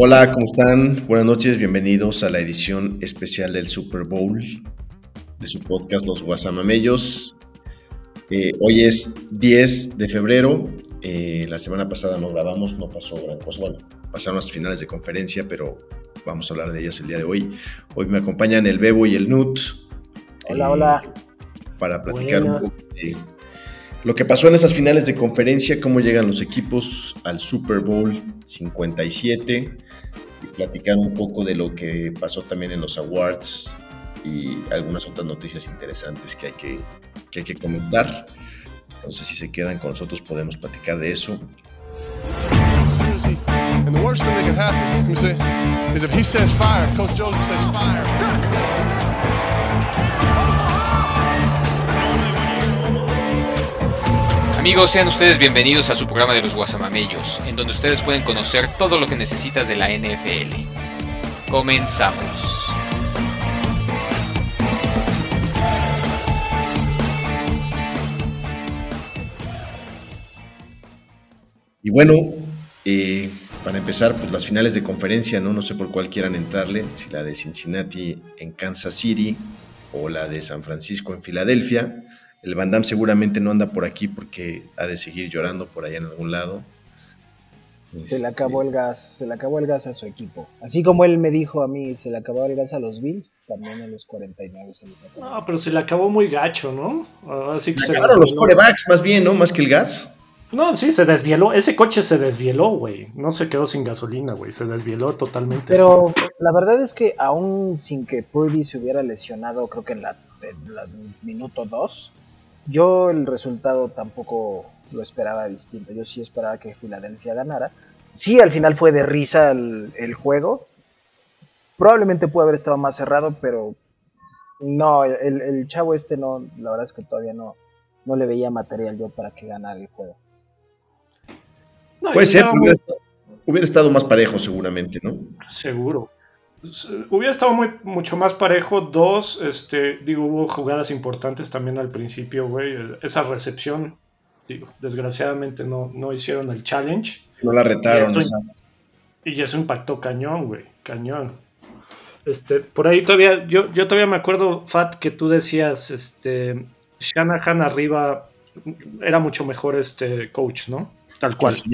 Hola, ¿cómo están? Buenas noches, bienvenidos a la edición especial del Super Bowl de su podcast Los Guasamamellos. Eh, hoy es 10 de febrero. Eh, la semana pasada no grabamos, no pasó gran cosa. Bueno, pasaron las finales de conferencia, pero vamos a hablar de ellas el día de hoy. Hoy me acompañan el Bebo y el Nut. Hola, eh, hola. Para platicar un poco de lo que pasó en esas finales de conferencia, cómo llegan los equipos al Super Bowl 57 y platicar un poco de lo que pasó también en los awards y algunas otras noticias interesantes que hay que, que, hay que comentar. Entonces, si se quedan con nosotros, podemos platicar de eso. And the worst thing that can happen, let me say, is if he says fire, Coach Joseph says fire. Amigos, sean ustedes bienvenidos a su programa de los Guasamamellos, en donde ustedes pueden conocer todo lo que necesitas de la NFL. Comenzamos. Y bueno, eh, para empezar, pues las finales de conferencia, ¿no? No sé por cuál quieran entrarle, si la de Cincinnati en Kansas City o la de San Francisco en Filadelfia. El Van Damme seguramente no anda por aquí porque ha de seguir llorando por allá en algún lado. Se le acabó el gas, se le acabó el gas a su equipo. Así como él me dijo a mí, se le acabó el gas a los Bills, también a los 49 se les acabó. No, pero se le acabó muy gacho, ¿no? Así que se acabaron los corebacks más bien, ¿no? Más que el gas. No, sí, se desvieló. Ese coche se desvieló, güey. No se quedó sin gasolina, güey. Se desvieló totalmente. Pero la verdad es que aún sin que Purdy se hubiera lesionado, creo que en la, minuto 2, yo el resultado tampoco lo esperaba distinto. Yo sí esperaba que Filadelfia ganara. Sí, al final fue de risa el, juego. Probablemente pudo haber estado más cerrado, pero no, el, chavo este no, la verdad es que todavía no, no le veía material yo para que ganara el juego. Puede ser, hubiera, estado, más parejo seguramente, ¿no? Seguro. Hubiera estado muy, mucho más parejo. Dos, este, digo, hubo jugadas importantes también al principio, güey. Esa recepción, digo, desgraciadamente no, no hicieron el challenge. No la retaron, y eso, y eso impactó cañón, güey, cañón. Este, por ahí todavía, yo, yo todavía me acuerdo, Fat, que tú decías, este, Shanahan arriba era mucho mejor este coach, ¿no? Tal cual. Pues,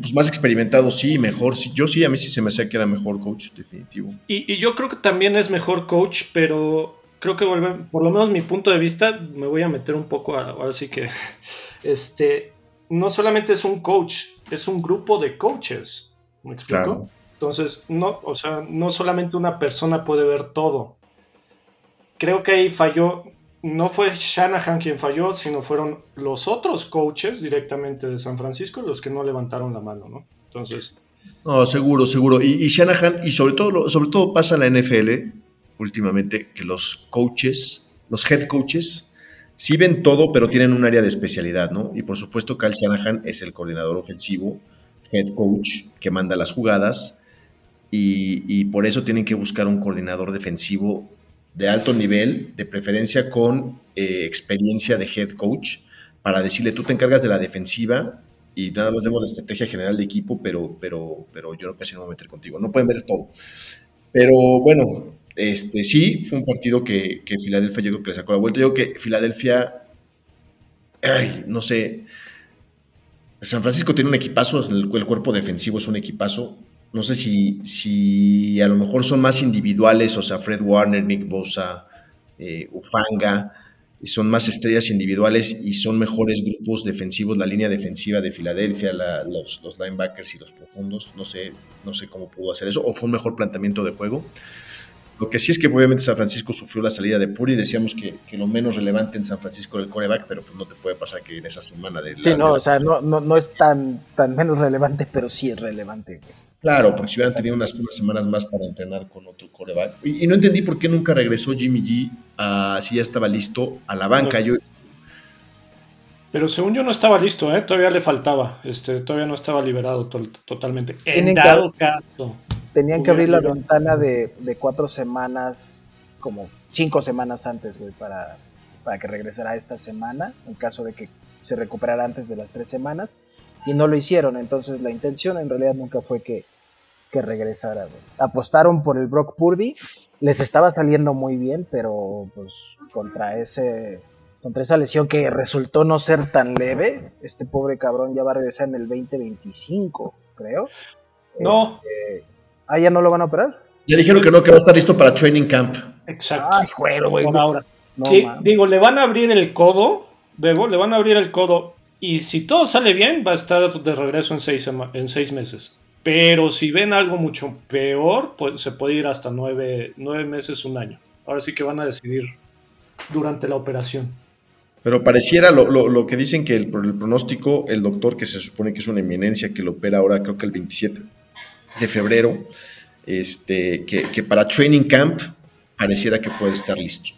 pues, más experimentado, sí, mejor. Sí, yo sí, a mí sí se me hacía que era mejor coach, definitivo. Y, yo creo que también es mejor coach, pero creo que por lo menos mi punto de vista, me voy a meter un poco a, ahora sí que, este, no solamente es un coach, es un grupo de coaches. ¿Me explico? Entonces, no, o sea, no solamente una persona puede ver todo. Creo que ahí falló, no fue Shanahan quien falló, sino fueron los otros coaches directamente de San Francisco los que no levantaron la mano, ¿no? Entonces. No, seguro, seguro. Y, Shanahan, y sobre todo, sobre todo pasa en la NFL últimamente que los coaches, los head coaches, sí ven todo, pero tienen un área de especialidad, ¿no? Y por supuesto, Kyle Shanahan es el coordinador ofensivo, head coach, que manda las jugadas. Y, y por eso tienen que buscar un coordinador defensivo de alto nivel, de preferencia con eh, experiencia de head coach, para decirle, tú te encargas de la defensiva y nada más vemos la estrategia general de equipo, pero, pero, pero yo casi no me voy a meter contigo. No pueden ver todo. Pero bueno, este, sí, fue un partido que, que Filadelfia yo creo que le sacó la vuelta. Yo creo que Filadelfia, ay, no sé, San Francisco tiene un equipazo, el, el cuerpo defensivo es un equipazo, no sé si, si a lo mejor son más individuales, o sea, Fred Warner, Nick Bosa, eh, Ufanga, son más estrellas individuales y son mejores grupos defensivos, la línea defensiva de Filadelfia, los, linebackers y los profundos, no sé, no sé cómo pudo hacer eso, o fue un mejor planteamiento de juego. Lo que sí es que obviamente San Francisco sufrió la salida de Puri, decíamos que, lo menos relevante en San Francisco era el coreback, pero pues no te puede pasar que en esa semana de... sí, no, o sea, no, no, es tan, tan menos relevante, pero sí es relevante. Claro, porque si hubieran tenido unas, semanas más para entrenar con otro coreback. Y, no entendí por qué nunca regresó Jimmy G a, si ya estaba listo a la banca. Yo, pero según yo no estaba listo, ¿eh? todavía le faltaba, este, todavía no estaba liberado totalmente. En dado caso. Tenían que abrir la ventana de, cuatro semanas, como cinco semanas antes, güey, para, para que regresara esta semana, en caso de que se recuperara antes de las tres semanas y no lo hicieron. Entonces la intención en realidad nunca fue que, que regresara. güey. Apostaron por el Brock Purdy, les estaba saliendo muy bien, pero pues contra ese contra esa lesión que resultó no ser tan leve, este pobre cabrón ya va a regresar en el 2025, creo. No. Este, ah, ya no lo van a operar. Ya dijeron que no, que va a estar listo para training camp. Exacto. Ay, güey, ahora. No, Sí, mames. digo, le van a abrir el codo, Bebo, le van a abrir el codo. Y si todo sale bien, va a estar de regreso en seis, en seis meses. Pero si ven algo mucho peor, pues se puede ir hasta nueve, nueve meses, un año. Ahora sí que van a decidir durante la operación. Pero pareciera lo, lo- lo que dicen que el, el pronóstico, el doctor que se supone que es una eminencia que lo opera ahora, creo que el 27 de febrero, este, que, que para training camp pareciera que puede estar listo.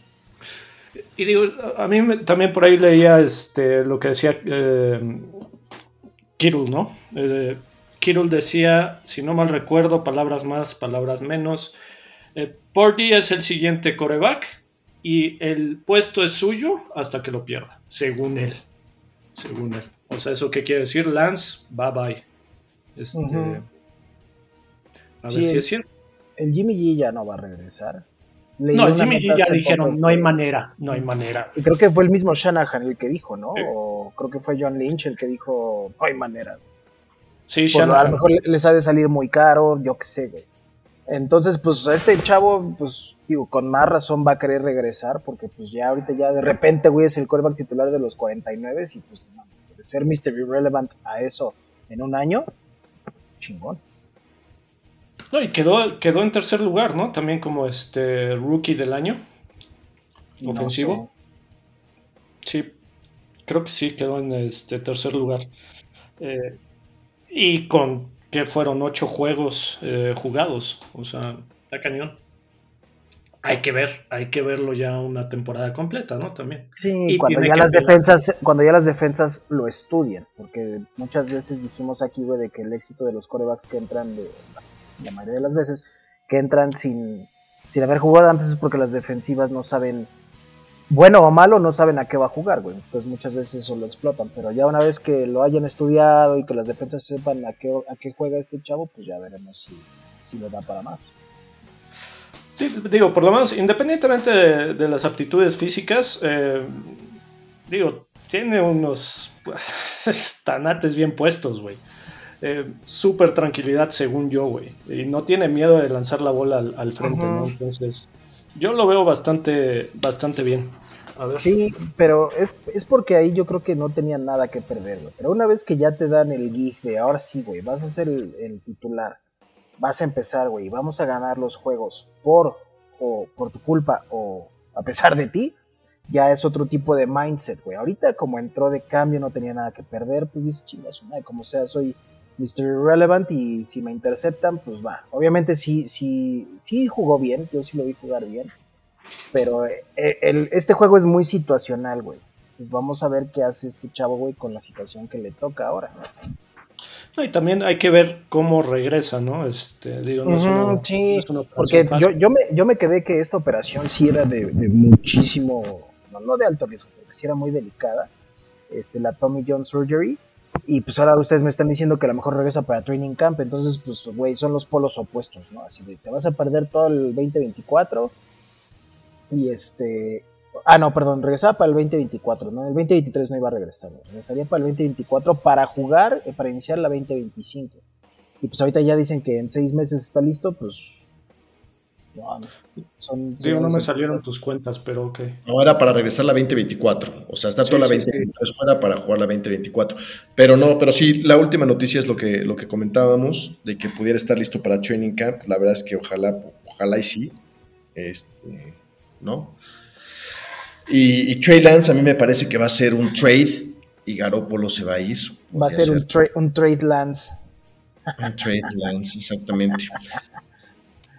Y digo, a mí me- también por ahí leía este, lo que decía eh, Kittle, ¿no? Eh, Kittle decía, si no mal recuerdo, palabras más, palabras menos. Eh, es el siguiente coreback y el puesto es suyo hasta que lo pierda, según él. Según él. O sea, ¿eso qué quiere decir? Lance, bye bye. Este. A Sí, ver si es cierto. El Jimmy G ya no va a regresar. Leí No, Jimmy G ya dijeron, no hay manera, no hay manera. y creo que fue el mismo Shanahan el que dijo, ¿no? Sí. O creo que fue John Lynch el que dijo, no hay manera. Sí, Por a Shanahan. lo mejor les ha de salir muy caro, yo qué sé, güey. Entonces, pues este chavo, pues digo, con más razón va a querer regresar, porque pues ya ahorita ya de repente, güey, es el quarterback titular de los 49 y pues no, de ser Mr. Irrelevant a eso en un año, chingón. No, y quedó, quedó en tercer lugar, ¿no? También como este rookie del año. No Ofensivo. Sí, creo que sí, quedó en este tercer lugar. Eh, y con que fueron ocho juegos eh, jugados. O sea, está cañón. Hay que ver, hay que verlo ya una temporada completa, ¿no? También. Sí, Y cuando ya las defensas, cuando ya las defensas lo estudian, porque muchas veces dijimos aquí, güey, de que el éxito de los corebacks que entran, de, la mayoría de las veces, que entran sin, sin haber jugado antes es porque las defensivas no saben, bueno o malo, no saben a qué va a jugar, güey. Entonces muchas veces eso lo explotan, pero ya una vez que lo hayan estudiado y que las defensas sepan a qué, a qué juega este chavo, pues ya veremos si, si lo da para más. Sí, digo, por lo menos, independientemente de, las aptitudes físicas, eh, digo, tiene unos pues, tanates bien puestos, güey. Eh, Súper tranquilidad, según yo, güey. Y no tiene miedo de lanzar la bola al, al frente, ¿no? Entonces, yo lo veo bastante, bastante bien. A ver. Sí, pero es, es porque ahí yo creo que no tenían nada que perder, güey. Pero una vez que ya te dan el gig de ahora sí, güey, vas a ser el, el titular, vas a empezar, güey, vamos a ganar los juegos por, o por tu culpa o a pesar de ti, ya es otro tipo de mindset, güey. Ahorita como entró de cambio, no tenía nada que perder, pues dices, chingas, como sea, soy Mr. Irrelevant y si me interceptan, pues va. Obviamente sí, sí, sí jugó bien, yo sí lo vi jugar bien. Pero eh, el- este juego es muy situacional, güey. Entonces vamos a ver qué hace este chavo, güey, con la situación que le toca ahora. No, y también hay que ver cómo regresa, ¿no? Este, digo, no es una- sí, no es una Porque yo, yo, me, yo me quedé que esta operación sí era de, de muchísimo, no, no de alto riesgo, pero que sí era muy delicada. Este, la Tommy John Surgery. Y pues ahora ustedes me están diciendo que a lo mejor regresa para Training Camp. Entonces, pues, güey, son los polos opuestos, ¿no? Así de, te vas a perder todo el 2024. Y este. Ah, no, perdón, regresaba para el 2024, ¿no? El 2023 no iba a regresar, güey. regresaría para el 2024 para jugar, eh, para iniciar la 2025. Y pues ahorita ya dicen que en seis meses está listo, pues. No, son. Digo, no me salieron tus cuentas, pero ok. No, era para regresar la 2024. O sea, está Sí, toda la sí, 2023 fuera para jugar la 2024. Pero no, pero sí, la última noticia es lo que, lo que comentábamos, de que pudiera estar listo para Training Camp. La verdad es que ojalá, ojalá y sí. Este, ¿no? Y, y Trey Lance a mí me parece que va a ser un trade y Garoppolo se va a ir. Va a ser un, tra- un trade lance. un trade Lance, exactamente.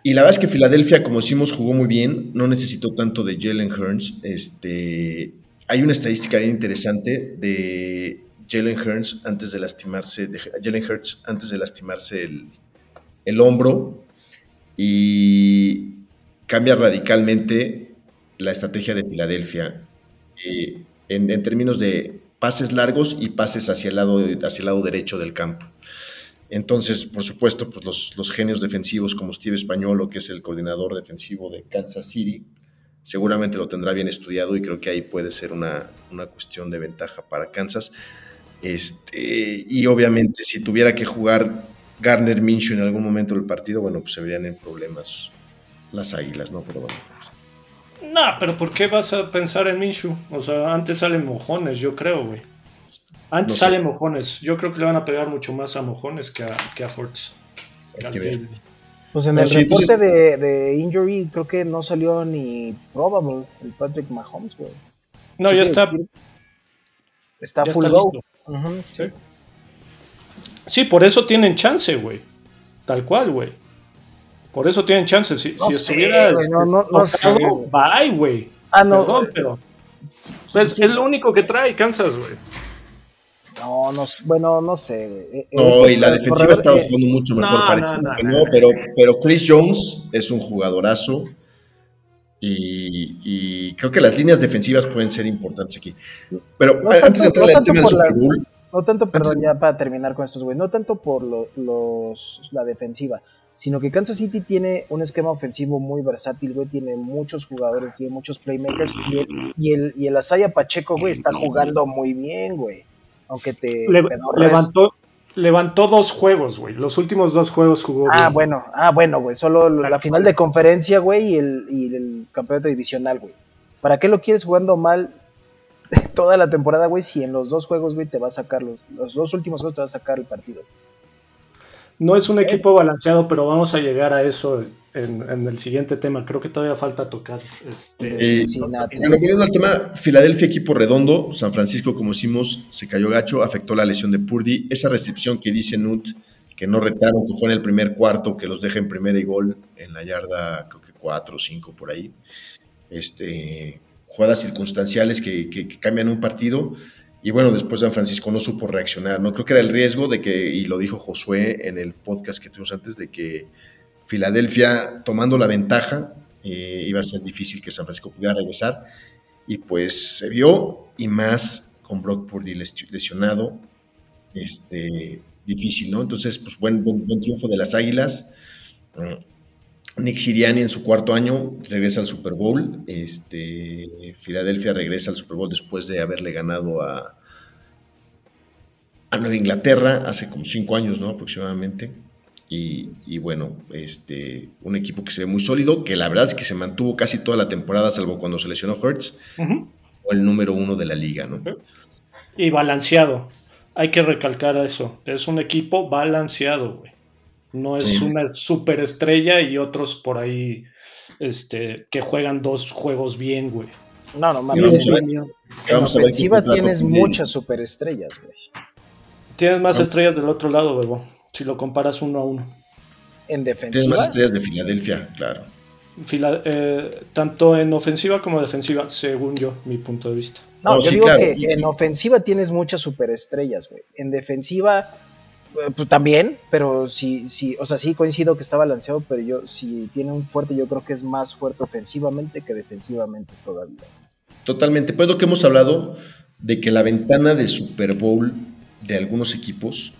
Y la verdad es que Filadelfia, como decimos, jugó muy bien, no necesitó tanto de Jalen Hurns. Este, hay una estadística bien interesante de Jalen Hurns antes de lastimarse, de Jalen Hurts antes de lastimarse el, el hombro y cambia radicalmente la estrategia de Filadelfia eh, en, en términos de pases largos y pases hacia el lado, hacia el lado derecho del campo. Entonces, por supuesto, pues los, los genios defensivos como Steve Españolo, que es el coordinador defensivo de Kansas City, seguramente lo tendrá bien estudiado y creo que ahí puede ser una, una cuestión de ventaja para Kansas. Este, y obviamente, si tuviera que jugar Garner Minshew en algún momento del partido, bueno, pues se verían en problemas las águilas, ¿no? Pero bueno. Pues. No, pero ¿por qué vas a pensar en Minshew? O sea, antes salen mojones, yo creo, güey. Antes salen mojones. Yo creo que le van a pegar mucho más a mojones que a, que a Hortz. Pues en el reporte de, de, injury creo que no salió ni probable el Patrick Mahomes, güey. No, ya está. está full go. ¿Sí? sí, por eso tienen chance, güey. Tal cual, güey. Por eso tienen chance. Si, si estuviera. no, no, no sé. Bye, güey. Ah, no. Perdón, pero. Es, es, lo único que trae Kansas, güey. No, no, bueno, no sé. Eh, no, y la defensiva ha estado jugando mucho mejor, parece que no, pero, pero Chris Jones es un jugadorazo y, creo que las líneas defensivas pueden ser importantes aquí. Pero antes de entrar no tema Super Bowl, No tanto, perdón, ya para terminar con estos güeyes, no tanto por los, la defensiva, sino que Kansas City tiene un esquema ofensivo muy versátil, güey, tiene muchos jugadores, tiene muchos playmakers y el, y el, y el Asaya Pacheco, güey, está jugando muy bien, güey aunque te... levantó, levantó dos juegos, güey. Los últimos dos juegos jugó. Ah, bueno, ah, bueno, güey. Solo la final de conferencia, güey, y el, y el campeonato divisional, güey. ¿Para qué lo quieres jugando mal toda la temporada, güey? Si en los dos juegos, güey, te va a sacar los, los dos últimos juegos te va a sacar el partido. No es un equipo balanceado, pero vamos a llegar a eso en, el siguiente tema. Creo que todavía falta tocar. Este, bueno, al tema, Filadelfia, equipo redondo. San Francisco, como decimos, se cayó gacho, afectó la lesión de Purdy. Esa recepción que dice Nut, que no retaron, que fue en el primer cuarto, que los deja en primera y gol en la yarda, creo que cuatro o cinco por ahí. Este, jugadas circunstanciales que, que, que cambian un partido. Y bueno, después San Francisco no supo reaccionar, ¿no? Creo que era el riesgo de que, y lo dijo Josué en el podcast que tuvimos antes, de que Filadelfia tomando la ventaja, eh, iba a ser difícil que San Francisco pudiera regresar. Y pues se vio, y más con Brock Purdy lesionado, este, difícil, ¿no? Entonces, pues buen, buen, triunfo de las Águilas. Nick Siriani en su cuarto año regresa al Super Bowl. Este, Filadelfia regresa al Super Bowl después de haberle ganado a, a Nueva Inglaterra hace como cinco años, ¿no? Aproximadamente. Y, bueno, este, un equipo que se ve muy sólido, que la verdad es que se mantuvo casi toda la temporada, salvo cuando se lesionó Hertz, o el número uno de la liga, ¿no? Y balanceado. Hay que recalcar eso. Es un equipo balanceado, güey. No es una superestrella y otros por ahí este, que juegan dos juegos bien, güey. No, no mames. En ofensiva tienes muchas superestrellas, güey. Tienes más estrellas del otro lado, Bebo si lo comparas uno a uno. En defensiva. Tienes más estrellas de Filadelfia, claro. Eh, tanto en ofensiva como defensiva, según yo, mi punto de vista. No, yo digo que en ofensiva tienes muchas superestrellas, güey. En defensiva, pues también, pero sí, sí, o sea, sí coincido que está balanceado, pero yo, si tiene un fuerte, yo creo que es más fuerte ofensivamente que defensivamente todavía. Totalmente. Pues lo que hemos hablado de que la ventana de Super Bowl de algunos equipos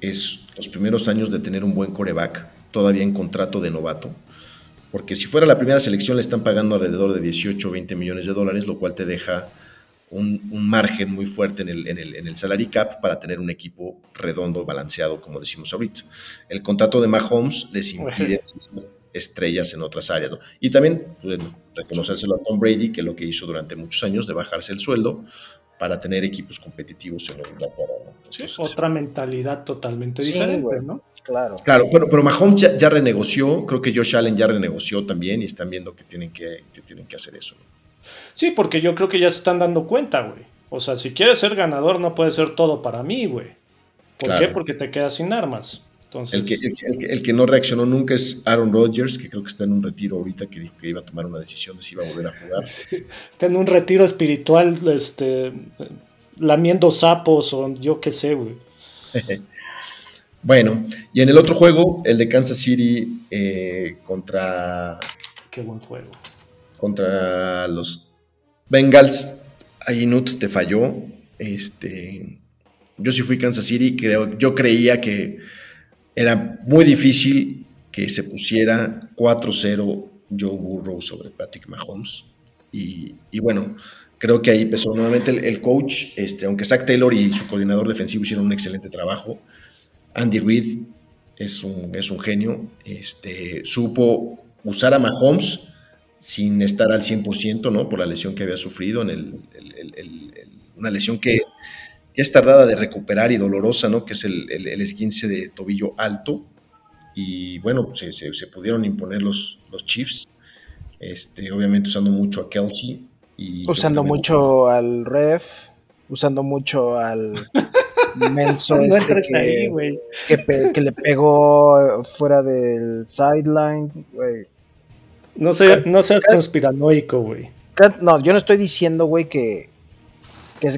es los primeros años de tener un buen coreback, todavía en contrato de novato. Porque si fuera la primera selección le están pagando alrededor de 18 o 20 millones de dólares, lo cual te deja un, margen muy fuerte en el, en, el, en el, salary cap para tener un equipo redondo, balanceado, como decimos ahorita. El contrato de Mahomes les impide estrellas en otras áreas. Y también reconocérselo a Tom Brady, que lo que hizo durante muchos años de bajarse el sueldo para tener equipos competitivos en Inglaterra. sí, otra mentalidad totalmente diferente, ¿no? Claro. Claro, pero, pero Mahomes ya, renegoció, creo que Josh Allen ya renegoció también y están viendo que tienen que, tienen que hacer eso. Sí, porque yo creo que ya se están dando cuenta, güey. O sea, si quieres ser ganador no puede ser todo para mí, güey. ¿Por qué? Porque te quedas sin armas el, que, el, que, no reaccionó nunca es Aaron Rodgers, que creo que está en un retiro ahorita, que dijo que iba a tomar una decisión de si iba a volver a jugar. está en un retiro espiritual, este, lamiendo sapos o yo qué sé, güey. bueno, y en el otro juego, el de Kansas City eh, contra... Qué buen juego. Contra los Bengals, ahí Nut te falló. Este, yo sí fui Kansas City, creo, yo creía que era muy difícil que se pusiera 4-0 Joe Burrow sobre Patrick Mahomes. Y, bueno, creo que ahí empezó nuevamente el, coach, este, aunque Zach Taylor y su coordinador defensivo hicieron un excelente trabajo. Andy Reid es un, es un genio, este, supo usar a Mahomes sin estar al 100%, ¿no? Por la lesión que había sufrido, en el, una lesión que, es tardada de recuperar y dolorosa, ¿no? Que es el, esguince de tobillo alto. Y bueno, se, se, pudieron imponer los, los Chiefs, este, obviamente usando mucho a Kelsey. Y usando mucho al ref, usando mucho al menso este que, que, le pegó fuera del sideline, güey. No seas, no seas conspiranoico, güey. No, yo no estoy diciendo, güey, que,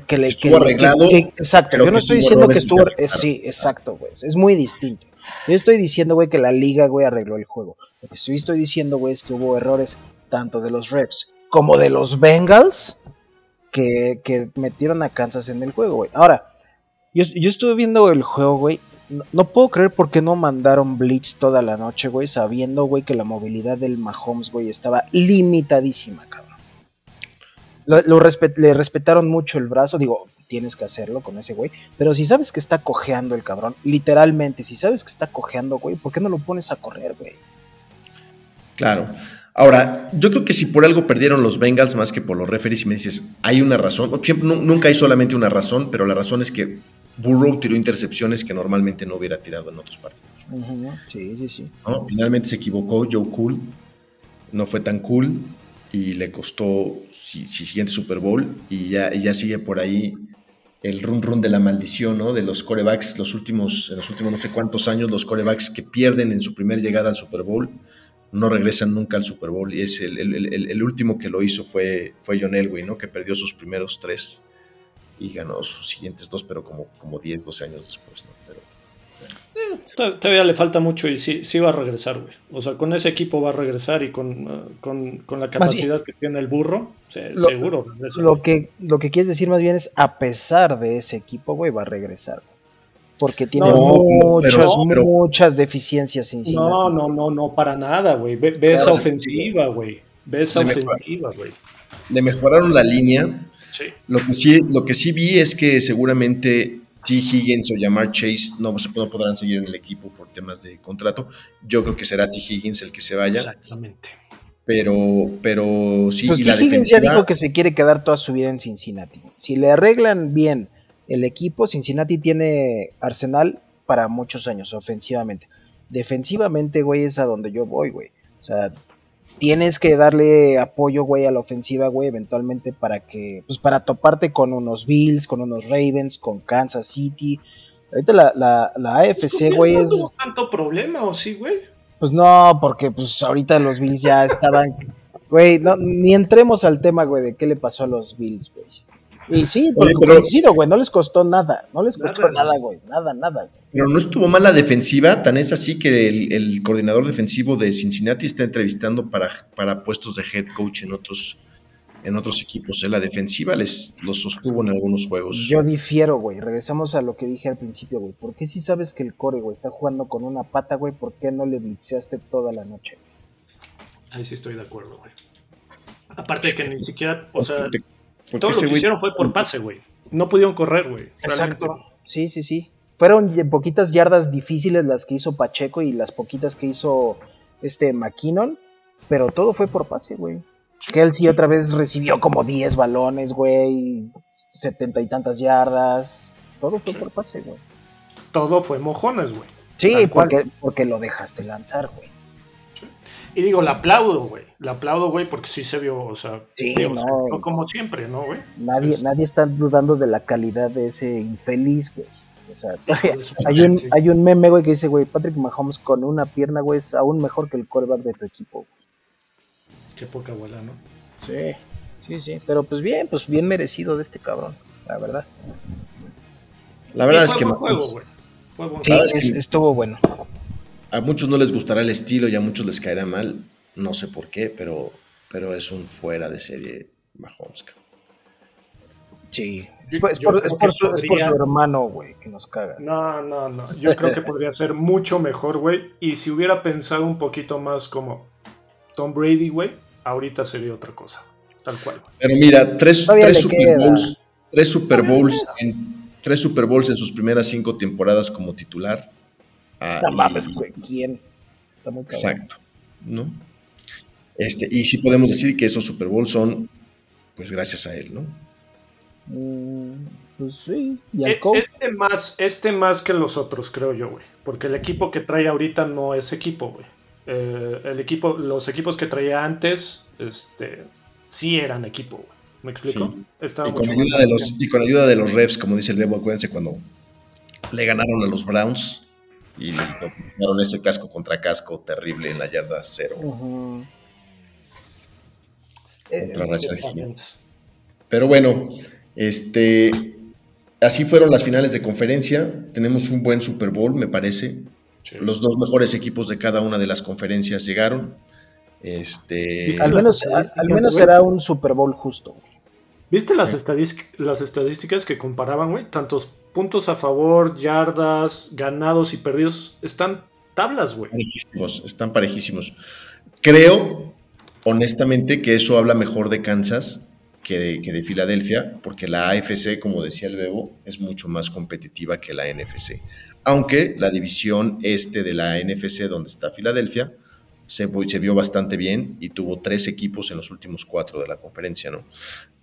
que, le estuvo arreglado. exacto, yo no estoy diciendo que estuvo. Eh, sí, exacto, güey. Es muy distinto. Yo estoy diciendo, güey, que la liga, güey, arregló el juego. Lo que estoy, estoy diciendo, güey, es que hubo errores tanto de los refs como de los Bengals que, que metieron a Kansas en el juego, güey. Ahora, yo, yo estuve viendo el juego, güey, no, puedo creer por qué no mandaron Blitz toda la noche, güey, sabiendo, güey, que la movilidad del Mahomes, güey, estaba limitadísima, cabrón. le respetaron mucho el brazo, digo, tienes que hacerlo con ese güey, pero si sabes que está cojeando el cabrón, literalmente, si sabes que está cojeando, güey, ¿por qué no lo pones a correr, güey? Claro. Ahora, yo creo que si por algo perdieron los Bengals más que por los referees, y me dices, hay una razón, siempre, nunca hay solamente una razón, pero la razón es que Burrow tiró intercepciones que normalmente no hubiera tirado en otros partidos. Sí, sí, sí. Finalmente se equivocó Joe Cool, no fue tan cool y le costó si, siguiente Super Bowl y ya, ya sigue por ahí el run run de la maldición, ¿no? De los corebacks, los últimos, en los últimos no sé cuántos años, los corebacks que pierden en su primera llegada al Super Bowl no regresan nunca al Super Bowl y es el, el, último que lo hizo fue, fue John Elway, ¿no? Que perdió sus primeros tres y ganó sus siguientes dos, pero como, como 10, 12 años después, ¿no? Pero, eh, Todavía le falta mucho y sí, sí va a regresar, güey. O sea, con ese equipo va a regresar y con, uh, la capacidad que tiene el burro, seguro. Lo que, lo que quieres decir más bien es, a pesar de ese equipo, güey, va a regresar. Porque tiene muchas deficiencias No, no, no, no, para nada, güey. Ve, esa ofensiva, güey. Ve esa ofensiva, güey. Le mejoraron la línea, lo, que sí, lo que sí vi es que seguramente T. Higgins o Jamar Chase no, no podrán seguir en el equipo por temas de contrato. Yo creo que será T. Higgins el que se vaya. Exactamente. Pero, pero sí. Pues T. Higgins ya dijo que se quiere quedar toda su vida en Cincinnati. Si le arreglan bien el equipo, Cincinnati tiene arsenal para muchos años, ofensivamente. Defensivamente, güey, es a donde yo voy, güey. O sea, tienes que darle apoyo, güey, a la ofensiva, güey, eventualmente para que, pues para toparte con unos Bills, con unos Ravens, con Kansas City. Ahorita la, la, la AFC, güey, es... ¿No tanto problema o sí, güey? Pues no, porque pues ahorita los Bills ya estaban... Güey, no, ni entremos al tema, güey, de qué le pasó a los Bills, güey. Y sí, porque coincido, güey, no les costó nada, no les costó nada, güey, nada, nada. Pero no estuvo mal la defensiva, tan es así que el, coordinador defensivo de Cincinnati está entrevistando para, para puestos de head coach en otros, en otros equipos. ¿eh? La defensiva les los sostuvo en algunos juegos. Yo difiero, güey. Regresamos a lo que dije al principio, güey. ¿Por qué si sabes que el core, güey, está jugando con una pata, güey? ¿Por qué no le blitzeaste toda la noche? Ahí sí estoy de acuerdo, güey. Aparte de que ni siquiera, o sea, todo lo que hicieron fue por pase, güey. No pudieron correr, güey. Exacto. Sí, sí, sí. Fueron poquitas yardas difíciles las que hizo Pacheco y las poquitas que hizo este McKinnon, pero todo fue por pase, güey. Kelsey otra vez recibió como 10 balones, güey, setenta y tantas yardas. Todo fue por pase, güey. Todo fue mojones, güey. Sí, porque, porque lo dejaste lanzar, güey. Y digo, la aplaudo, güey. La aplaudo, güey, porque sí se vio, o sea, sí, no, como siempre, ¿no, güey? Nadie, nadie está dudando de la calidad de ese infeliz, güey. O sea, hay un, hay un meme, güey, que dice, güey, Patrick Mahomes con una pierna, güey, es aún mejor que el quarterback de tu equipo, güey. Qué poca bola, ¿no? Sí, sí, sí. Pero pues bien, pues bien merecido de este cabrón, la verdad. La verdad es que Mahomes... Sí, estuvo bueno a muchos no les gustará el estilo y a muchos les caerá mal, no sé por qué, pero, pero es un fuera de serie Mahomes. Sí, es, por, su, hermano, güey, que nos caga. No, no, no. Yo creo que podría ser mucho mejor, güey. Y si hubiera pensado un poquito más como Tom Brady, güey, ahorita sería otra cosa. Tal cual. Pero mira, tres, tres Super Bowls, tres Super Bowls en tres Super Bowls en sus primeras cinco temporadas como titular. Ah, no mames, güey, ¿quién? Exacto, ¿no? Este, y sí podemos decir que esos Super Bowls son, pues gracias a él, ¿no? Mm, pues sí. ¿Y e, este, más, este más que los otros, creo yo, güey. Porque el equipo que trae ahorita no es equipo, güey. Eh, el equipo, los equipos que traía antes, este, sí eran equipo, güey. ¿Me explico? Y, con ayuda de los, y con ayuda de los refs, como dice el Bebo, acuérdense cuando le ganaron a los Browns y le dieron ese casco contra casco terrible en la yarda cero. contra eh, Pero bueno, este, así fueron las finales de conferencia. Tenemos un buen Super Bowl, me parece. Los dos mejores equipos de cada una de las conferencias llegaron. Este, al menos, al, menos será un Super Bowl justo. ¿Viste las, las estadísticas que comparaban, güey? Tantos puntos a favor, yardas, ganados y perdidos. Están tablas, güey. Parejísimos, están parejísimos. Creo, honestamente, que eso habla mejor de Kansas que de, que de Filadelfia, porque la AFC, como decía el Bebo, es mucho más competitiva que la NFC. Aunque la división este de la NFC, donde está Filadelfia, se, se, vio bastante bien y tuvo tres equipos en los últimos cuatro de la conferencia, ¿no?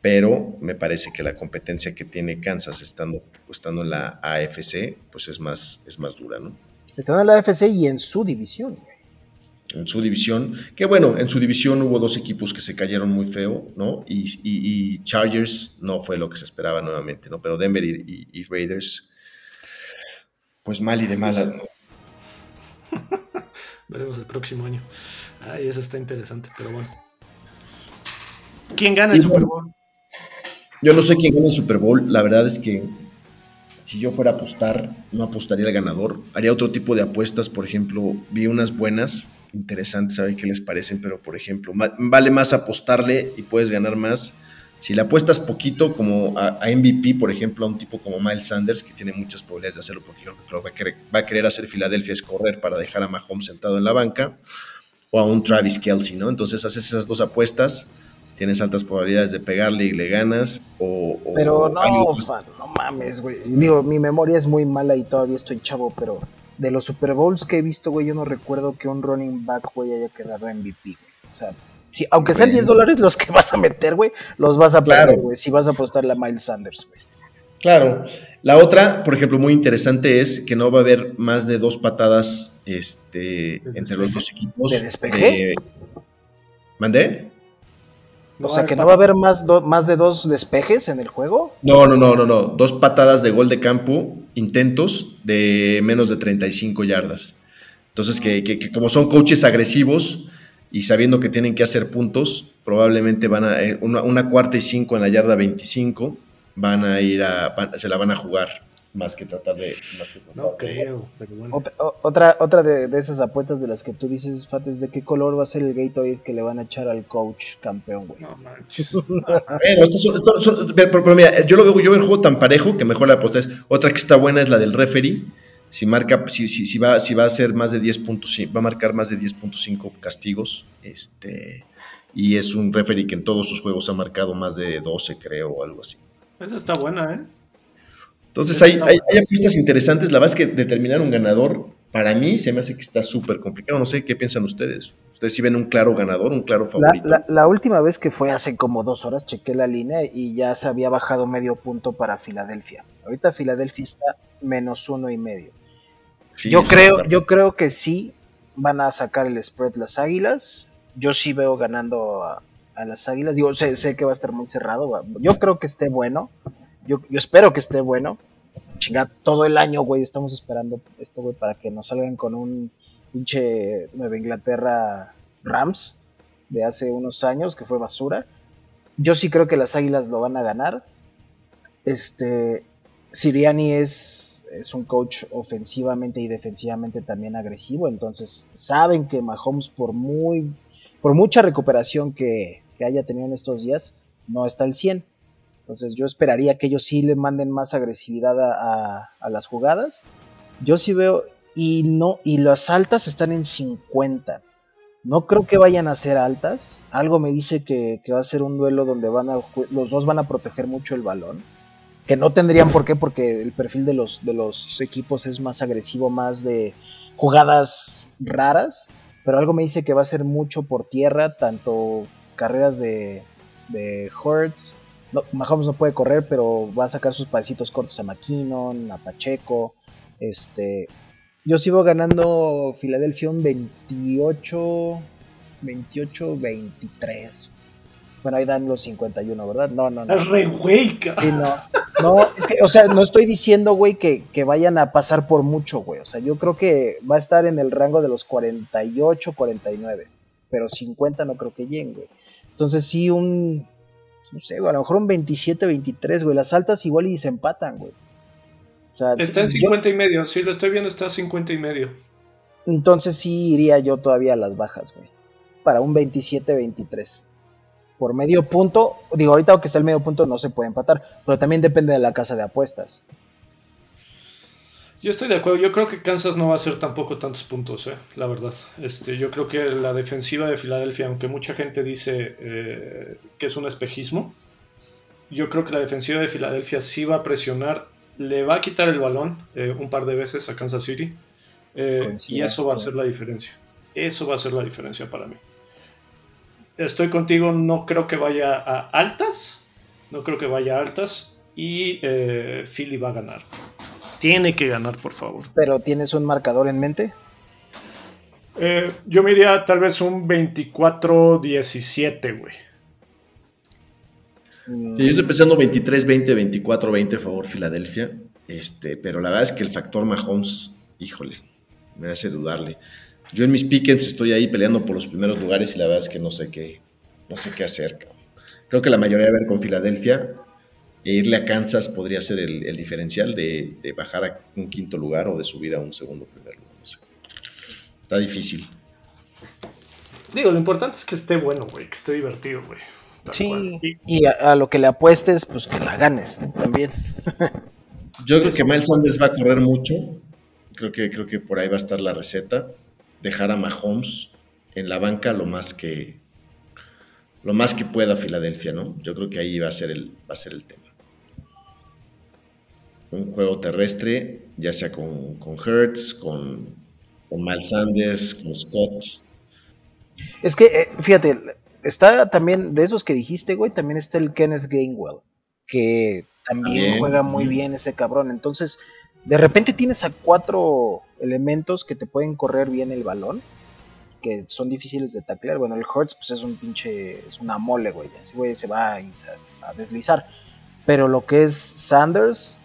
Pero me parece que la competencia que tiene Kansas estando, estando en la AFC, pues es más, es más dura, ¿no? Estando en la AFC y en su división, En su división, que bueno, en su división hubo dos equipos que se cayeron muy feo, ¿no? Y, Chargers no fue lo que se esperaba nuevamente, ¿no? Pero Denver y, Raiders, pues mal y de mala. Veremos el próximo año. Ay, eso está interesante, pero bueno. ¿Quién gana el Super Bowl? Yo no sé quién gana el Super Bowl. La verdad es que si yo fuera a apostar, no apostaría al ganador. Haría otro tipo de apuestas. Por ejemplo, vi unas buenas, interesantes, a ver qué les parecen. Pero, por ejemplo, vale más apostarle y puedes ganar más. Si le apuestas poquito, como a, MVP, por ejemplo, a un tipo como Miles Sanders, que tiene muchas probabilidades de hacerlo, porque yo creo que lo va a querer, va a querer hacer Filadelfia es correr para dejar a Mahomes sentado en la banca, o a un Travis Kelsey, ¿no? Entonces haces esas dos apuestas, tienes altas probabilidades de pegarle y le ganas, o... pero no, no mames, güey. Digo, mi memoria es muy mala y todavía estoy chavo, pero de los Super Bowls que he visto, güey, yo no recuerdo que un running back, güey, haya quedado MVP, O sea, aunque sean 10 dólares los que vas a meter, güey, los vas a pagar, güey, si vas a apostarle a Miles Sanders, güey. Claro. La otra, por ejemplo, muy interesante es que no va a haber más de dos patadas este, entre los dos equipos. ¿De despeje? ¿Mandé? O sea, que no va a haber más, más de dos despejes en el juego. No, no, no, no, no. Dos patadas de gol de campo, intentos de menos de 35 yardas. Entonces, que como son coaches agresivos, y sabiendo que tienen que hacer puntos, probablemente van a eh, una, cuarta y cinco en la yarda 25, van a ir a, se la van a jugar más que tratar de... no creo, pero bueno. Otra, otra, de, esas apuestas de las que tú dices, Fat, es de qué color va a ser el Gatorade que le van a echar al coach campeón, güey. No manches. pero, mira, yo lo veo, yo veo el juego tan parejo que mejor la apuesta es. Otra que está buena es la del referee si marca, si, si, si, va, si va a ser más de 10 puntos, va a marcar más de 10.5 castigos, este, y es un referee que en todos sus juegos ha marcado más de 12, creo, o algo así. Esa está buena, ¿eh? Entonces hay, hay, apuestas interesantes. La verdad es que determinar un ganador, para mí se me hace que está súper complicado. No sé qué piensan ustedes. Ustedes sí ven un claro ganador, un claro favorito. La, la, última vez que fue hace como dos horas, chequé la línea y ya se había bajado medio punto para Filadelfia. Ahorita Filadelfia está menos uno y medio yo, creo, yo creo que sí van a sacar el spread las águilas. Yo sí veo ganando a, las águilas. Digo, sé, sé, que va a estar muy cerrado. Yo creo que esté bueno. Yo, yo espero que esté bueno. Chinga, todo el año, güey, estamos esperando esto, güey, para que nos salgan con un pinche Nueva Inglaterra Rams de hace unos años, que fue basura. Yo sí creo que las águilas lo van a ganar. Este, Siriani es, es, un coach ofensivamente y defensivamente también agresivo, entonces saben que Mahomes por muy por mucha recuperación que, haya tenido en estos días, no está al 100. Entonces yo esperaría que ellos sí le manden más agresividad a, las jugadas. Yo sí veo, y no, y las altas están en 50. No creo que vayan a ser altas. Algo me dice que, va a ser un duelo donde van a, los dos van a proteger mucho el balón. Que no tendrían por qué, porque el perfil de los, de los equipos es más agresivo, más de jugadas raras. Pero algo me dice que va a ser mucho por tierra, tanto carreras de, de Hurts, no, Mahomes no puede correr, pero va a sacar sus pasitos cortos a McKinnon, a Pacheco. Este, yo sigo ganando Filadelfia un 28, 28, 23. Bueno, ahí dan los 51, ¿verdad? No, no, no. Es re güey, no, no, es que, o sea, no estoy diciendo, güey, que, que, vayan a pasar por mucho, güey. O sea, yo creo que va a estar en el rango de los 48, 49. Pero 50 no creo que lleguen, güey. Entonces sí, un no sé, güey, a lo mejor un 27, 23, güey. Las altas igual y se empatan, güey. está en 50 y medio, sí, lo estoy viendo, está a 50 y medio. Entonces sí iría yo todavía a las bajas, güey. Para un 27, 23. Por medio punto, digo, ahorita que está el medio punto no se puede empatar, pero también depende de la casa de apuestas. Yo estoy de acuerdo. Yo creo que Kansas no va a hacer tampoco tantos puntos, eh, la verdad. Este, yo creo que la defensiva de Filadelfia, aunque mucha gente dice eh, que es un espejismo, yo creo que la defensiva de Filadelfia sí va a presionar, le va a quitar el balón eh, un par de veces a Kansas City y eso va a ser la diferencia. Eso va a ser la diferencia para mí. Estoy contigo, no creo que vaya a altas, no creo que vaya a altas y Philly va a ganar. Tiene que ganar, por favor. ¿Pero tienes un marcador en mente? Eh, yo me iría tal vez un 24-17, güey. Sí, yo estoy pensando 23-20, 24-20 favor Filadelfia. Este, pero la verdad es que el factor Mahomes, híjole, me hace dudarle. Yo en mis pickets estoy ahí peleando por los primeros lugares y la verdad es que no sé qué, no sé qué hacer. Creo que la mayoría va a ver con Filadelfia e irle a Kansas podría ser el, diferencial de, bajar a un quinto lugar o de subir a un segundo primer lugar. Está difícil. Digo, lo importante es que esté bueno, güey, que esté divertido, güey. Sí, y a, lo que le apuestes, pues que la ganes también. Yo creo que Miles Sanders va a correr mucho. Creo que, creo que por ahí va a estar la receta. Dejar a Mahomes en la banca lo más que lo más que pueda Filadelfia, ¿no? Yo creo que ahí va a ser el, va a ser el tema un juego terrestre, ya sea con, con Hertz, con, con Miles Sanders, con Scott. Es que, eh, fíjate, está también, de esos que dijiste, güey, también está el Kenneth Gainwell, que también, juega muy bien ese cabrón. Entonces, de repente tienes a cuatro elementos que te pueden correr bien el balón, que son difíciles de taclear. Bueno, el Hertz, pues es un pinche, es una mole, güey, así, güey, se va a, a deslizar. Pero lo que es Sanders,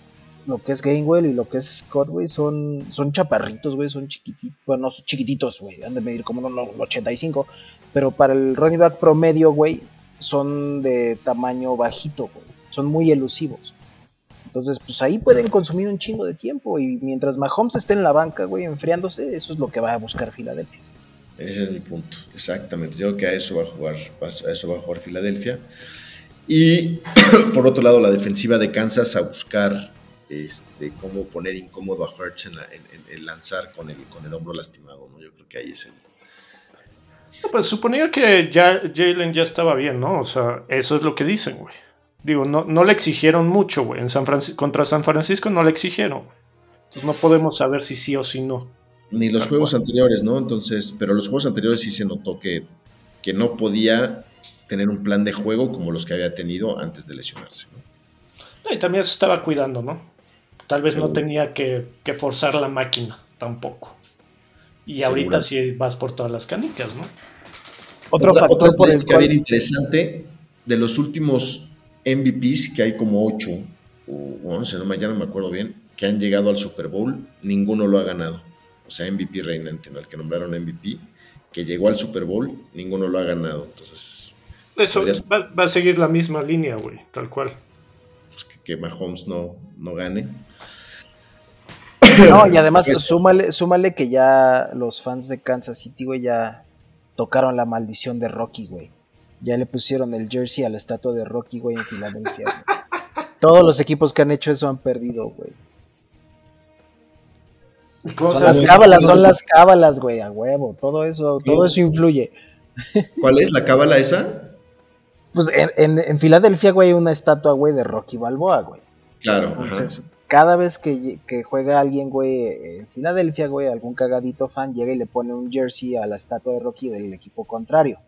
lo que es Gainwell y lo que es Scott, güey, son, son chaparritos, güey, son chiquititos, bueno, son chiquititos, güey, han de medir como unos 85, pero para el running back promedio, güey, son de tamaño bajito, güey, son muy elusivos. Entonces, pues ahí pueden consumir un chingo de tiempo y mientras Mahomes esté en la banca, güey, enfriándose, eso es lo que va a buscar Filadelfia. Ese es mi punto, exactamente. Yo creo que a eso va a jugar, a eso va a jugar Filadelfia. Y por otro lado, la defensiva de Kansas a buscar este, cómo poner incómodo a Hertz en, el lanzar con el, con el hombro lastimado, ¿no? Yo creo que ahí es el... pues suponía que ya Jalen ya estaba bien, ¿no? O sea, eso es lo que dicen, güey. Digo, no, no le exigieron mucho, güey. En San Francisco, contra San Francisco no le exigieron. Entonces no podemos saber si sí o si no. Ni los juegos anteriores, ¿no? Entonces, pero los juegos anteriores sí se notó que, que no podía tener un plan de juego como los que había tenido antes de lesionarse. ¿no? Y también se estaba cuidando, ¿no? Tal vez no tenía que, forzar la máquina tampoco. Y ahorita sí vas por todas las canicas, ¿no? Otro factor por el cual... interesante, de los últimos MVPs, que hay como 8, o 11, no, ya no me acuerdo bien, que han llegado al Super Bowl, ninguno lo ha ganado. O sea, MVP reinante, ¿no? el que nombraron MVP, que llegó al Super Bowl, ninguno lo ha ganado. Entonces... Eso va, va, a seguir la misma línea, güey, tal cual. Pues que, que Mahomes no, no gane. No, y además súmale, súmale que ya los fans de Kansas City, güey, ya tocaron la maldición de Rocky, güey. Ya le pusieron el jersey a la estatua de Rocky, güey, en Filadelfia. todos los equipos que han hecho eso han perdido, güey. Son las cábalas, son las cábalas, güey, a huevo. Todo eso, todo eso influye. ¿Cuál es la cábala esa? Pues en, en, Filadelfia, güey, hay una estatua, güey, de Rocky Balboa, güey. Claro. Entonces, cada vez que, juega alguien, güey, en Filadelfia, güey, algún cagadito fan llega y le pone un jersey a la estatua de Rocky del equipo contrario.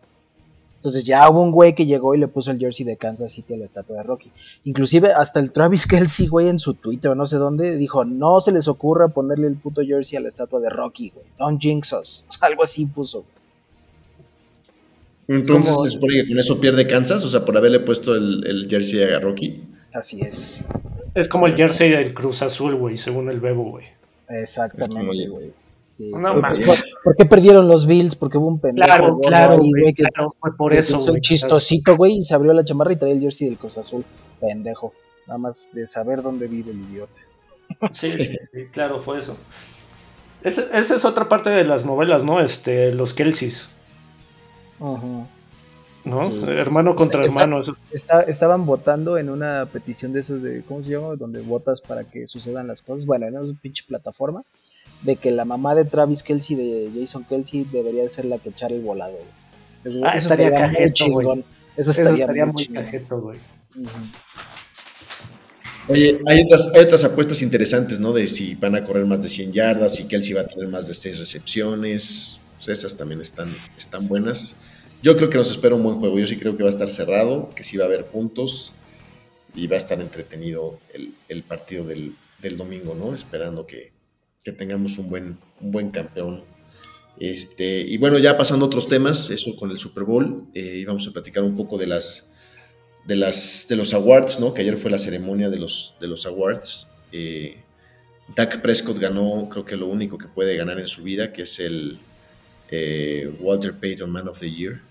Entonces ya hubo un güey que llegó y le puso el jersey de Kansas City a la estatua de Rocky. Inclusive hasta el Travis Kelsey, güey, en su Twitter o no sé dónde, dijo, no se les ocurra ponerle el puto jersey a la estatua de Rocky, güey. Don't jinx us. Algo así puso. Entonces se supone que con eso pierde Kansas, o sea, por haberle puesto el, jersey a Rocky. Así es. Es como el jersey del Cruz Azul, güey, según el Bebo, güey. Exactamente, güey. ¿Por, qué perdieron los Bills? Porque hubo un pendejo. Claro, claro, güey, que, claro, fue por eso. Hizo un chistosito, güey, y se abrió la chamarra y traía el jersey del Cruz Azul. Pendejo. Nada más de saber dónde vive el idiota. Sí, sí, sí claro, fue eso. esa es otra parte de las novelas, ¿no? Este, los Kelseys. Ajá. ¿no? Hermano contra hermano. estaban votando en una petición de esas de, ¿cómo se llama? Donde votas para que sucedan las cosas. Bueno, en una pinche plataforma. De que la mamá de Travis Kelsey, de Jason Kelsey, debería ser la que echara el volado. Eso, ah, estaría, cajeto, Eso estaría, muy, cajeto, güey. Oye, hay otras, hay otras apuestas interesantes, ¿no? De si van a correr más de 100 yardas, si Kelsey va a tener más de 6 recepciones. Pues esas también están, están buenas. Yo creo que nos espera un buen juego. Yo sí creo que va a estar cerrado, que sí va a haber puntos y va a estar entretenido el, partido del, domingo, ¿no? Esperando que, tengamos un buen, un buen campeón. Este, y bueno, ya pasando a otros temas, eso con el Super Bowl, eh, íbamos a platicar un poco de las de las de los awards, ¿no? Que ayer fue la ceremonia de los de los awards. Eh, Dak Prescott ganó, creo que lo único que puede ganar en su vida, que es el eh, Walter Payton Man of the Year.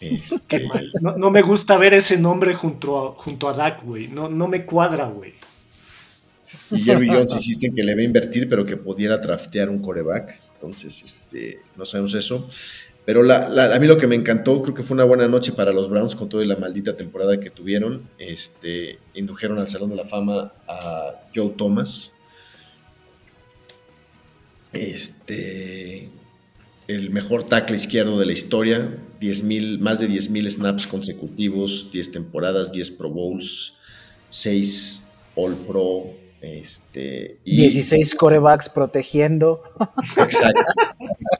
Este, no, me gusta ver ese nombre junto a, junto a Dak, güey. No, no me cuadra, güey. Y Jerry Jones insiste en que le va a invertir, pero que pudiera draftear un coreback. Entonces, este, no sabemos eso. Pero a mí lo que me encantó, creo que fue una buena noche para los Browns con toda la maldita temporada que tuvieron. Este, indujeron al Salón de la Fama a Joe Thomas. Este, el mejor tackle izquierdo de la historia, 10, más de 10.000 snaps consecutivos, 10 temporadas, 10 Pro Bowls, 6 All Pro. Este, y, 16 corebacks protegiendo. Exacto,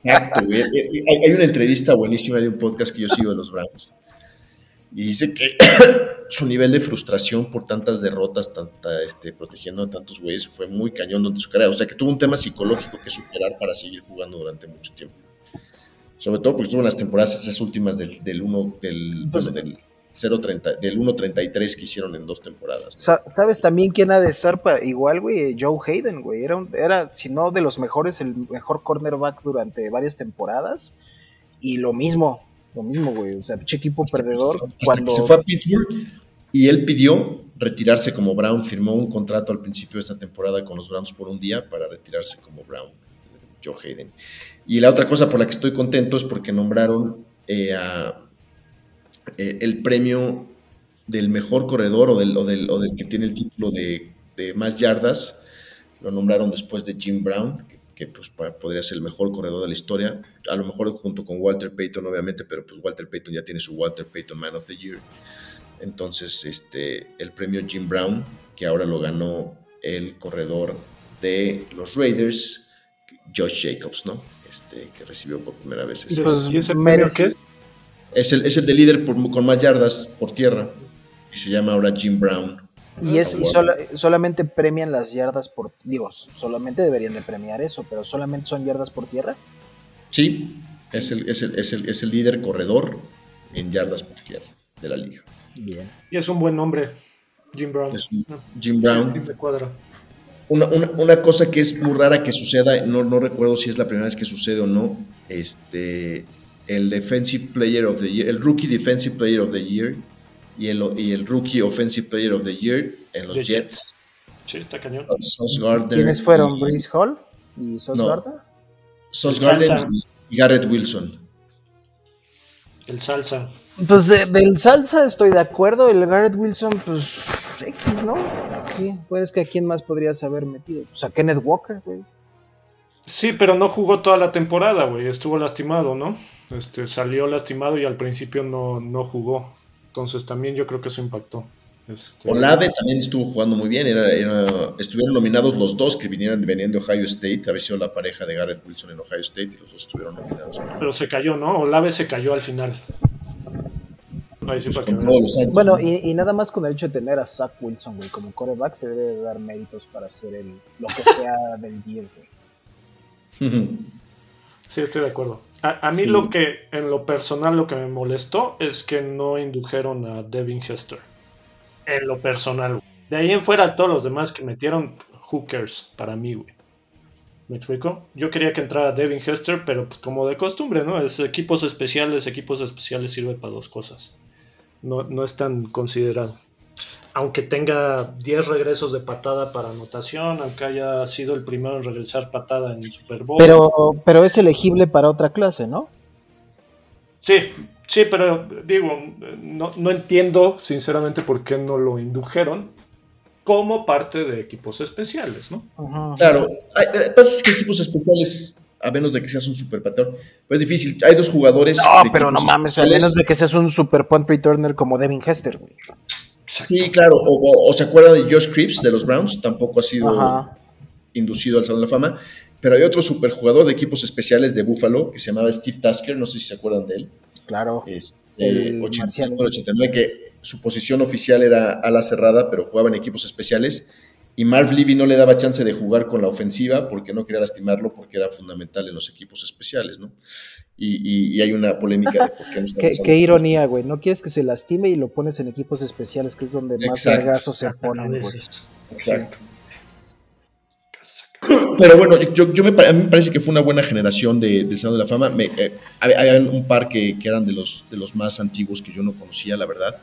exacto. Hay una entrevista buenísima de un podcast que yo sigo de los Browns y dice que su nivel de frustración por tantas derrotas, tanta, este, protegiendo a tantos güeyes, fue muy cañón durante su carrera. O sea, que tuvo un tema psicológico que superar para seguir jugando durante mucho tiempo. Sobre todo porque estuvo en las temporadas esas últimas del, del 1, del, pues, del 0.30, del 1.33 que hicieron en dos temporadas. ¿Sabes también quién ha de estar para, igual, güey? Joe Hayden, güey. Era, era, si no de los mejores, el mejor cornerback durante varias temporadas. Y lo mismo, lo mismo, güey. O sea, pinche equipo perdedor. cuando... se fue a Pittsburgh y él pidió retirarse como Brown. Firmó un contrato al principio de esta temporada con los Browns por un día para retirarse como Brown, Joe Hayden. Y la otra cosa por la que estoy contento es porque nombraron eh, eh, el premio del mejor corredor o del, o del, que tiene el título de, de, más yardas. Lo nombraron después de Jim Brown, que pues podría ser el mejor corredor de la historia, a lo mejor junto con Walter Payton obviamente, pero pues Walter Payton ya tiene su Walter Payton Man of the Year. Entonces, este, el premio Jim Brown, que ahora lo ganó el corredor de los Raiders, Josh Jacobs, ¿no? Este, que recibió por primera vez ese. Pues, ¿Y ese premio qué? Es el, es el de líder con más yardas por tierra y se llama ahora Jim Brown. Y, es, y solamente premian las yardas por. Digo, solamente deberían de premiar eso, pero solamente son yardas por tierra. Sí, es el, es el, es el, es el líder corredor en yardas por tierra de la liga. Bien. Y es un buen nombre, Jim Brown. Jim Brown. Una, una, una, cosa que es muy rara que suceda, no, no recuerdo si es la primera vez que sucede o no, este, el Defensive Player of the Year, el Rookie Defensive Player of the Year y el, y el Rookie Offensive Player of the Year en los Jets. Sí, está cañón. ¿Quiénes fueron? ¿Brice Hall y Sos no, Gardner? Sos Gardner y Garrett Wilson. El Salsa. Pues del salsa estoy de acuerdo, el Garrett Wilson, pues X, ¿no? Sí, pues que a quién más podrías haber metido. Pues a Kenneth Walker, güey. Sí, pero no jugó toda la temporada, güey. Estuvo lastimado, ¿no? Este, salió lastimado y al principio no, no jugó. Entonces también yo creo que eso impactó. Este... Olave también estuvo jugando muy bien. Era, estuvieron nominados los dos que vinieron, venían de Ohio State. Había sido la pareja de Garrett Wilson en Ohio State y los dos estuvieron nominados. Pero se cayó, ¿no? Olave se cayó al final. Pues bueno, y, nada más con el hecho de tener a Zach Wilson, güey, como coreback, te debe dar méritos para hacer el, lo que sea del día, güey. Sí, estoy de acuerdo. A, mí lo que, en lo personal, lo que me molestó es que no indujeron a Devin Hester. En lo personal, De ahí en fuera, todos los demás que metieron, hookers para mí, güey. ¿Me explico? Yo quería que entrara Devin Hester, pero pues como de costumbre, ¿no? Es equipos especiales, equipos especiales sirve para dos cosas no, no es tan considerado. Aunque tenga 10 regresos de patada para anotación, aunque haya sido el primero en regresar patada en Super Bowl. Pero, pero es elegible para otra clase, ¿no? Sí, sí, pero digo, no, no entiendo sinceramente por qué no lo indujeron como parte de equipos especiales, ¿no? Claro, pasa es que equipos especiales a menos de que seas un super patrón. Pero es difícil. Hay dos jugadores. No, pero no mames, a menos de que seas un super punt returner como Devin Hester, güey. Sí, claro. O, se acuerda de Josh Cripps de los Browns, tampoco ha sido inducido al Salón de la Fama. Pero hay otro superjugador de equipos especiales de Buffalo que se llamaba Steve Tasker, no sé si se acuerdan de él. Claro. Este, el 89, que su posición oficial era ala cerrada, pero jugaba en equipos especiales y Marv Levy no le daba chance de jugar con la ofensiva porque no quería lastimarlo porque era fundamental en los equipos especiales, ¿no? Y, hay una polémica de por qué no qué, qué ironía, güey. No quieres que se lastime y lo pones en equipos especiales, que es donde más vergazos se ponen, güey. Exacto. Pero bueno, yo, me, a mí me parece que fue una buena generación de, de Salón de la Fama. Me, eh, había un par que, que, eran de los, de los más antiguos que yo no conocía, la verdad.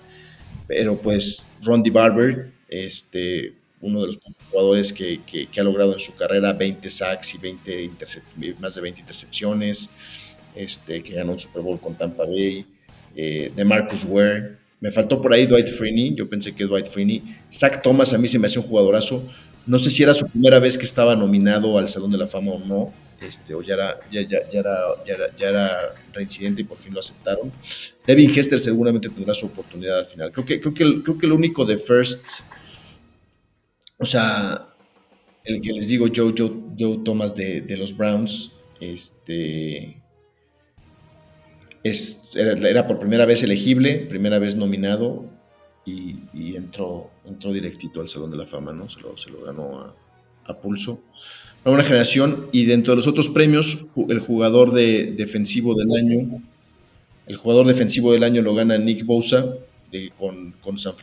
Pero pues Rondy Barber, este, uno de los jugadores que, ha logrado en su carrera 20 sacks y 20 más de 20 intercepciones, este, que ganó un Super Bowl con Tampa Bay, eh, de Marcus Ware. Me faltó por ahí Dwight Freeney, yo pensé que Dwight Freeney. Zach Thomas a mí se me hacía un jugadorazo. No sé si era su primera vez que estaba nominado al Salón de la Fama o no, este, o ya era, ya, ya, ya, era, ya, era, ya era reincidente y por fin lo aceptaron. Devin Hester seguramente tendrá su oportunidad al final. Creo que, creo que, creo que lo único de First o sea, el que les digo, Joe, Joe, Thomas de, los Browns, este, es, era, por primera vez elegible, primera vez nominado y, entró, entró directito al Salón de la Fama, ¿no? Se lo, se lo ganó a, pulso. Una generación y dentro de los otros premios, el jugador de, defensivo del año, el jugador defensivo del año lo gana Nick Bosa con, con, San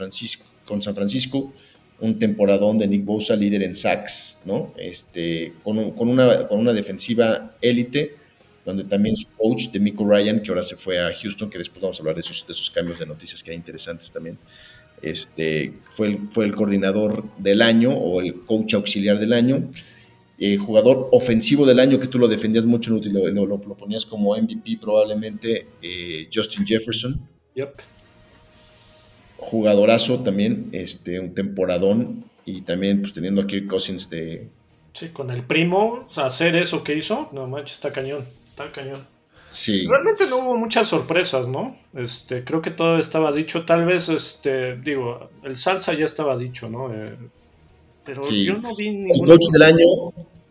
con San Francisco un temporadón de Nick Bosa, líder en sacks, ¿no? Este, con, una, con una defensiva élite, donde también su coach, de Miko Ryan, que ahora se fue a Houston, que después vamos a hablar de esos, de esos cambios de noticias que hay interesantes también, este, fue, el, fue el coordinador del año o el coach auxiliar del año. Eh, jugador ofensivo del año que tú lo defendías mucho, lo, lo, lo ponías como MVP probablemente, eh, Justin Jefferson. Yep jugadorazo también, este, un temporadón y también pues teniendo a Kirk Cousins de... Sí, con el primo, hacer eso que hizo, no manches, está cañón, está cañón. Sí. Realmente no hubo muchas sorpresas, ¿no? Este, creo que todo estaba dicho, tal vez, este, digo, el salsa ya estaba dicho, ¿no? Eh, pero yo no vi El coach del año,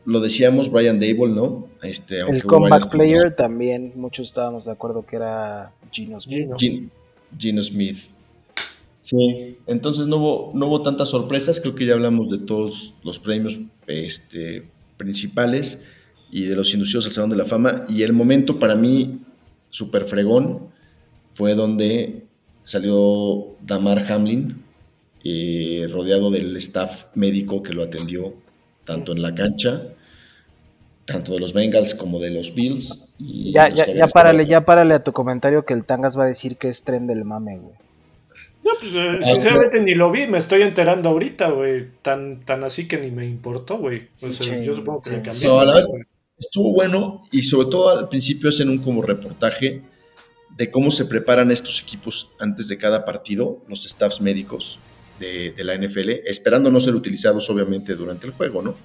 lo decíamos, Brian Dable, ¿no? Este, el comeback player también, muchos estábamos de acuerdo que era Gino Smith. Gino Smith. Sí, entonces no hubo, no hubo tantas sorpresas, creo que ya hablamos de todos los premios este, principales y de los inducidos al Salón de la Fama, y el momento para mí súper fregón fue donde salió Damar Hamlin, eh, rodeado del staff médico que lo atendió tanto en la cancha, tanto de los Bengals como de los Bills. Y ya, ya, ya párale, ya párale a tu comentario que el Tangas va a decir que es tren del mame, güey. No, pues eh, ah, sinceramente ni lo vi, me estoy enterando ahorita, güey. Tan, tan así que ni me importó, güey. yo supongo que cambió. No, la vez estuvo bueno y sobre todo al principio hacen un como reportaje de cómo se preparan estos equipos antes de cada partido, los staffs médicos de, la NFL, esperando no ser utilizados obviamente durante el juego, ¿no?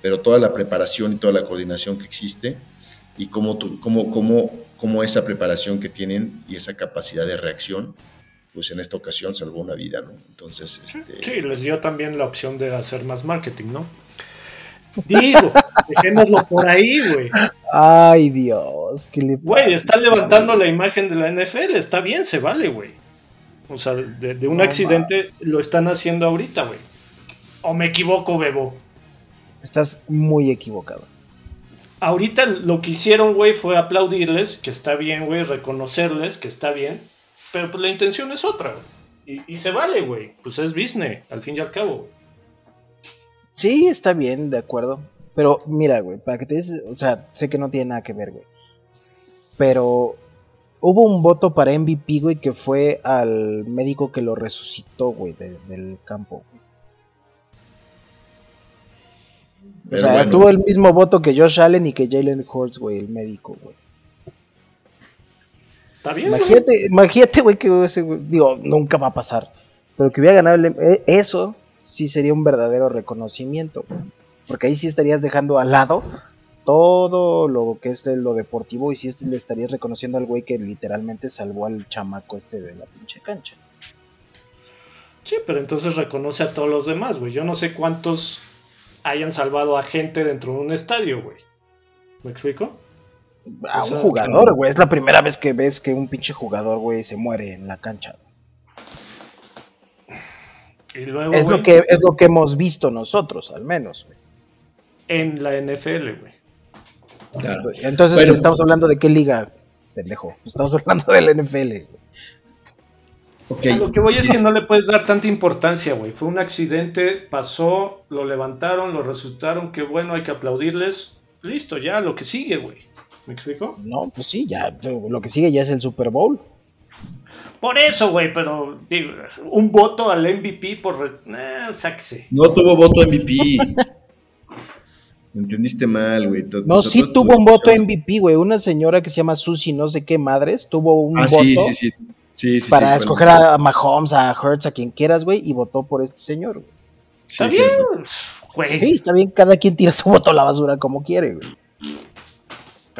Pero toda la preparación y toda la coordinación que existe y cómo, cómo, cómo, cómo esa preparación que tienen y esa capacidad de reacción pues en esta ocasión salvó una vida, ¿no? Entonces, este... Sí, les dio también la opción de hacer más marketing, ¿no? Digo, dejémoslo por ahí, güey. Ay, Dios, ¿qué le Güey, están levantando la imagen de la NFL, está bien, se vale, güey. O sea, de, un accidente lo están haciendo ahorita, güey. ¿O me equivoco, Bebo? Estás muy equivocado. Ahorita lo que hicieron, güey, fue aplaudirles, que está bien, güey, reconocerles, que está bien. Pero pues la intención es otra, güey. Y, y se vale, güey. Pues es business, al fin y al cabo, güey. Sí, está bien, de acuerdo. Pero mira, güey, para que te des, o sea, sé que no tiene nada que ver, güey. Pero hubo un voto para MVP, güey, que fue al médico que lo resucitó, güey, del campo. O sea, tuvo el mismo voto que Josh Allen y que Jalen Hurts, güey, el médico, güey. Está bien. Imagínate, imagínate, güey, que ese, digo, nunca va a pasar. Pero que hubiera ganado el, e, eso, sí sería un verdadero reconocimiento. Porque ahí sí estarías dejando al lado todo lo que es lo deportivo y sí le estarías reconociendo al güey que literalmente salvó al chamaco este de la pinche cancha. Sí, pero entonces reconoce a todos los demás, güey. Yo no sé cuántos hayan salvado a gente dentro de un estadio, güey. ¿Me explico? A un jugador, güey. Es la primera vez que ves que un pinche jugador, güey, se muere en la cancha es, lo que, es lo que hemos visto nosotros, al menos. En la NFL, güey. Entonces, estamos hablando de qué liga, pendejo. Estamos hablando de la NFL. Lo que voy es que no le puedes dar tanta importancia, güey. Fue un accidente, pasó, lo levantaron, lo resultaron, qué bueno, hay que aplaudirles. Listo, ya, lo que sigue, güey. ¿Me explico? No, pues sí, ya, lo que sigue ya es el Super Bowl. Por eso, güey, pero digo, un voto al MVP por... Eh, sáquese. No tuvo voto MVP. Me entendiste mal, güey. No, sí tuvo un voto MVP, güey. Una señora que se llama Susi, no sé qué madres, tuvo un ah, voto sí, sí, sí. sí para escoger a Mahomes, a Hertz, a quien quieras, güey, y votó por este señor, güey. Está bien, güey. Sí, está bien, cada quien tira su voto a la basura como quiere, güey.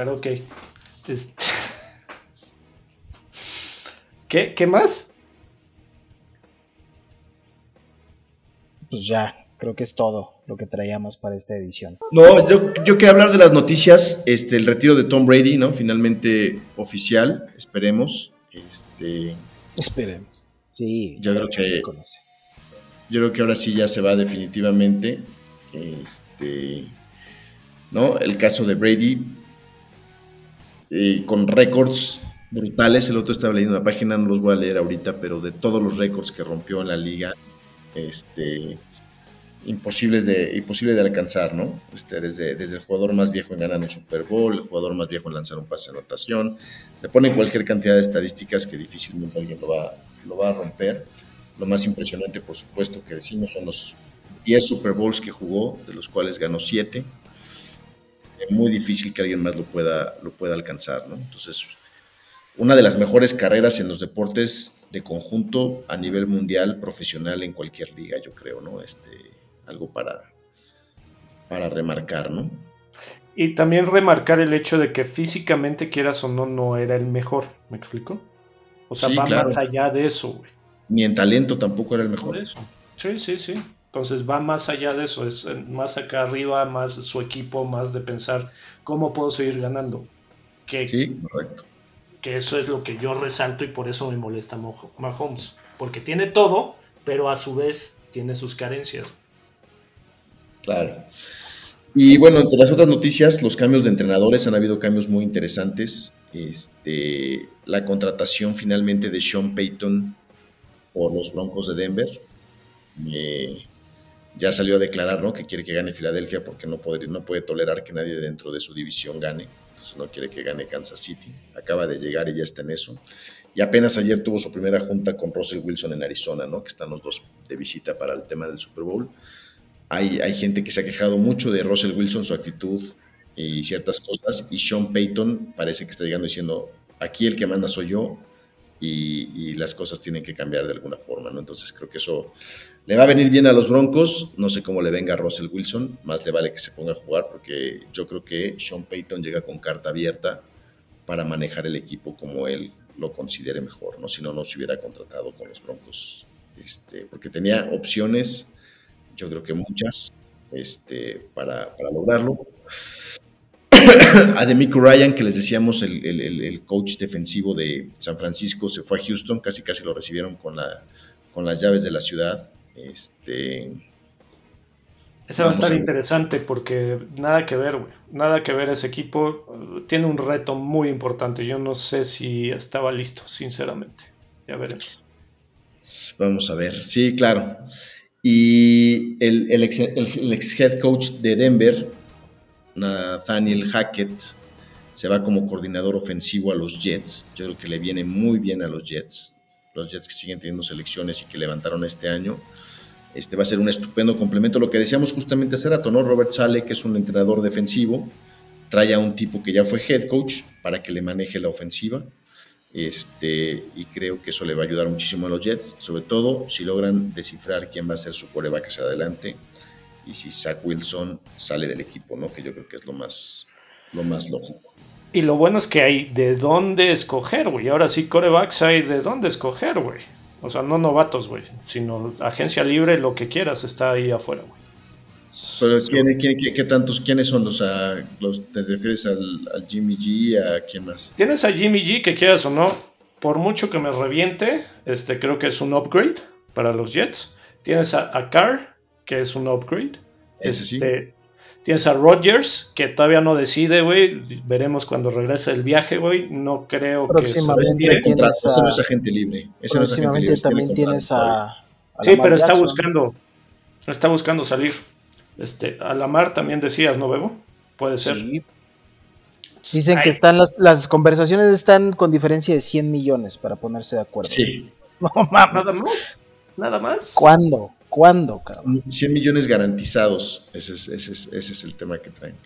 Pero ok. Este... ¿Qué, ¿Qué más? Pues ya, creo que es todo lo que traíamos para esta edición. No, yo, yo quería hablar de las noticias, este, el retiro de Tom Brady, ¿no? Finalmente oficial, esperemos. Este, esperemos. Sí, yo creo que yo creo que ahora sí ya se va definitivamente. Este, ¿no? El caso de Brady con récords brutales. El otro estaba leyendo la página, no los voy a leer ahorita, pero de todos los récords que rompió en la liga, este, imposibles de, imposible de alcanzar, ¿no? Este, desde, desde el jugador más viejo en ganar un Super Bowl, el jugador más viejo en lanzar un pase de anotación. Le ponen cualquier cantidad de estadísticas que difícilmente alguien lo va, lo va a romper. Lo más impresionante, por supuesto, que decimos son los 10 Super Bowls que jugó, de los cuales ganó 7. Muy difícil que alguien más lo pueda, lo pueda alcanzar, ¿no? Entonces, una de las mejores carreras en los deportes de conjunto a nivel mundial, profesional en cualquier liga, yo creo, ¿no? Este, algo para, para remarcar, ¿no? Y también remarcar el hecho de que físicamente, quieras o no, no era el mejor, ¿me explico? O sea, va más allá de eso, güey. Ni en talento tampoco era el mejor. Sí, sí, sí. Entonces va más allá de eso, es más acá arriba, más su equipo, más de pensar cómo puedo seguir ganando. Que, sí, correcto que eso es lo que yo resalto y por eso me molesta Mahomes. Porque tiene todo, pero a su vez tiene sus carencias. Claro. Y bueno, entre las otras noticias, los cambios de entrenadores, han habido cambios muy interesantes. Este, la contratación finalmente de Sean Payton por los Broncos de Denver. Eh, ya salió a declarar ¿no? que quiere que gane Filadelfia porque no puede, no puede tolerar que nadie dentro de su división gane no quiere que gane Kansas City. Acaba de llegar y ya está en eso. Y apenas ayer tuvo su primera junta con Russell Wilson en Arizona, ¿no? Que están los dos de visita para el tema del Super Bowl. Hay, hay gente que se ha quejado mucho de Russell Wilson, su actitud y ciertas cosas. Y Sean Payton parece que está llegando diciendo, aquí el que manda soy yo y, las cosas tienen que cambiar de alguna forma, ¿no? Entonces creo que eso le va a venir bien a los Broncos, no sé cómo le venga a Russell Wilson, más le vale que se ponga a jugar porque yo creo que Sean Payton llega con carta abierta para manejar el equipo como él lo considere mejor, ¿no? Si no, no se hubiera contratado con los Broncos, este, porque tenía opciones, yo creo que muchas, este, para, para lograrlo. a Demico Ryan, que les decíamos, el, coach defensivo de San Francisco, se fue a Houston, casi casi lo recibieron con, la, con las llaves de la ciudad. Este, ese va a estar interesante porque nada que ver, güey. Nada que ver ese equipo. Tiene un reto muy importante. Yo no sé si estaba listo, sinceramente. Ya veremos. Vamos a ver. Sí, claro. Y el, ex, el ex head coach de Denver, Nathaniel Hackett se va como coordinador ofensivo a los Jets. Yo creo que le viene muy bien a los Jets. Los Jets que siguen teniendo selecciones y que levantaron este año. Este va a ser un estupendo complemento. Lo que decíamos justamente hace rato, ¿no? Robert Sale, que es un entrenador defensivo, trae a un tipo que ya fue head coach para que le maneje la ofensiva. Este, y creo que eso le va a ayudar muchísimo a los Jets, sobre todo si logran descifrar quién va a ser su coreback hacia adelante y si Zach Wilson sale del equipo, ¿no? Que yo creo que es lo más, lo más lógico. Y lo bueno es que hay de dónde escoger, güey. Ahora sí, corebacks hay de dónde escoger, güey. O sea, no novatos, güey, sino agencia libre, lo que quieras, está ahí afuera, güey. Pero qué, tantos, quiénes son los, los te refieres al, Jimmy G, a quién más? Tienes a Jimmy G, que quieras o no, por mucho que me reviente, este creo que es un upgrade para los Jets. Tienes a, a Carr, que es un upgrade. Ese sí. Este, tienes a Rodgers, que todavía no decide, güey. Veremos cuando regrese el viaje, güey. No creo que. Próximamente tienes a... Ese no es agente libre. Ese próximamente no es también tienes a, Sí, pero está buscando. Está buscando salir. Este, a Lamar también decías, ¿no, Bebo? Puede ser. Sí. Dicen que están las, las conversaciones están con diferencia de 100 millones para ponerse de acuerdo. Sí. No mames. Nada más. Nada más. ¿Cuándo? ¿Cuándo, cabrón? 100 millones garantizados. Ese es, ese es, ese es el tema que traen.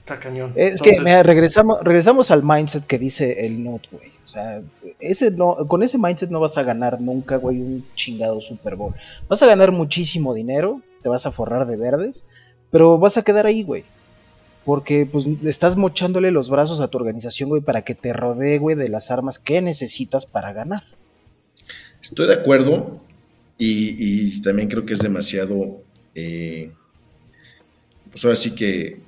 Está cañón. Es que regresamos, regresamos al mindset que dice el Note, güey. O sea, ese no, con ese mindset no vas a ganar nunca, güey, un chingado Super Bowl. Vas a ganar muchísimo dinero, te vas a forrar de verdes, pero vas a quedar ahí, güey. Porque pues estás mochándole los brazos a tu organización, güey, para que te rodee, güey, de las armas que necesitas para ganar. Estoy de acuerdo, y, también creo que es demasiado, eh, pues ahora sí que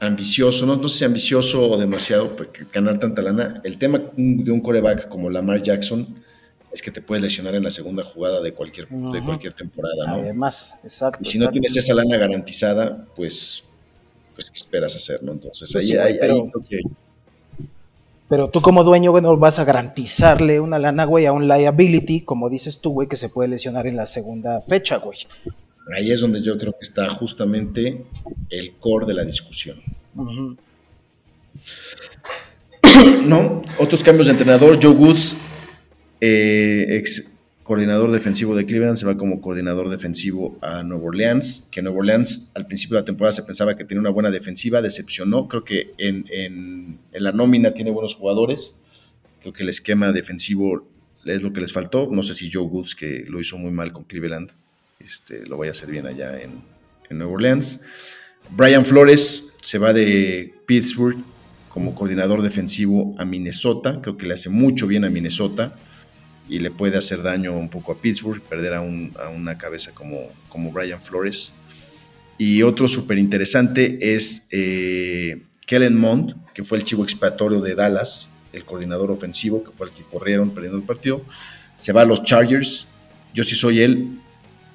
ambicioso, no, no sé si ambicioso o demasiado porque ganar tanta lana. El tema de un coreback como Lamar Jackson es que te puedes lesionar en la segunda jugada de cualquier, de cualquier temporada, ¿no? Además, exacto. Y si no tienes esa lana garantizada, pues, pues ¿qué esperas hacer, no? Entonces pues ahí, que pero tú como dueño, bueno, vas a garantizarle una lana, güey, a un liability, como dices tú, güey, que se puede lesionar en la segunda fecha, güey. Ahí es donde yo creo que está justamente el core de la discusión. ¿No? Otros cambios de entrenador. Joe Woods, eh, ex coordinador defensivo de Cleveland, se va como coordinador defensivo a Nueva Orleans, que Nueva Orleans al principio de la temporada se pensaba que tenía una buena defensiva, decepcionó, creo que en, la nómina tiene buenos jugadores, creo que el esquema defensivo es lo que les faltó, no sé si Joe Woods, que lo hizo muy mal con Cleveland, este, lo vaya a hacer bien allá en, en Nueva Orleans. Brian Flores se va de Pittsburgh como coordinador defensivo a Minnesota, creo que le hace mucho bien a Minnesota y le puede hacer daño un poco a Pittsburgh, perder a, una cabeza como, Brian Flores. Y otro súper interesante es eh, Kellen Mond, que fue el chivo expiatorio de Dallas, el coordinador ofensivo, que fue el que corrieron perdiendo el partido. Se va a los Chargers. Yo si soy él,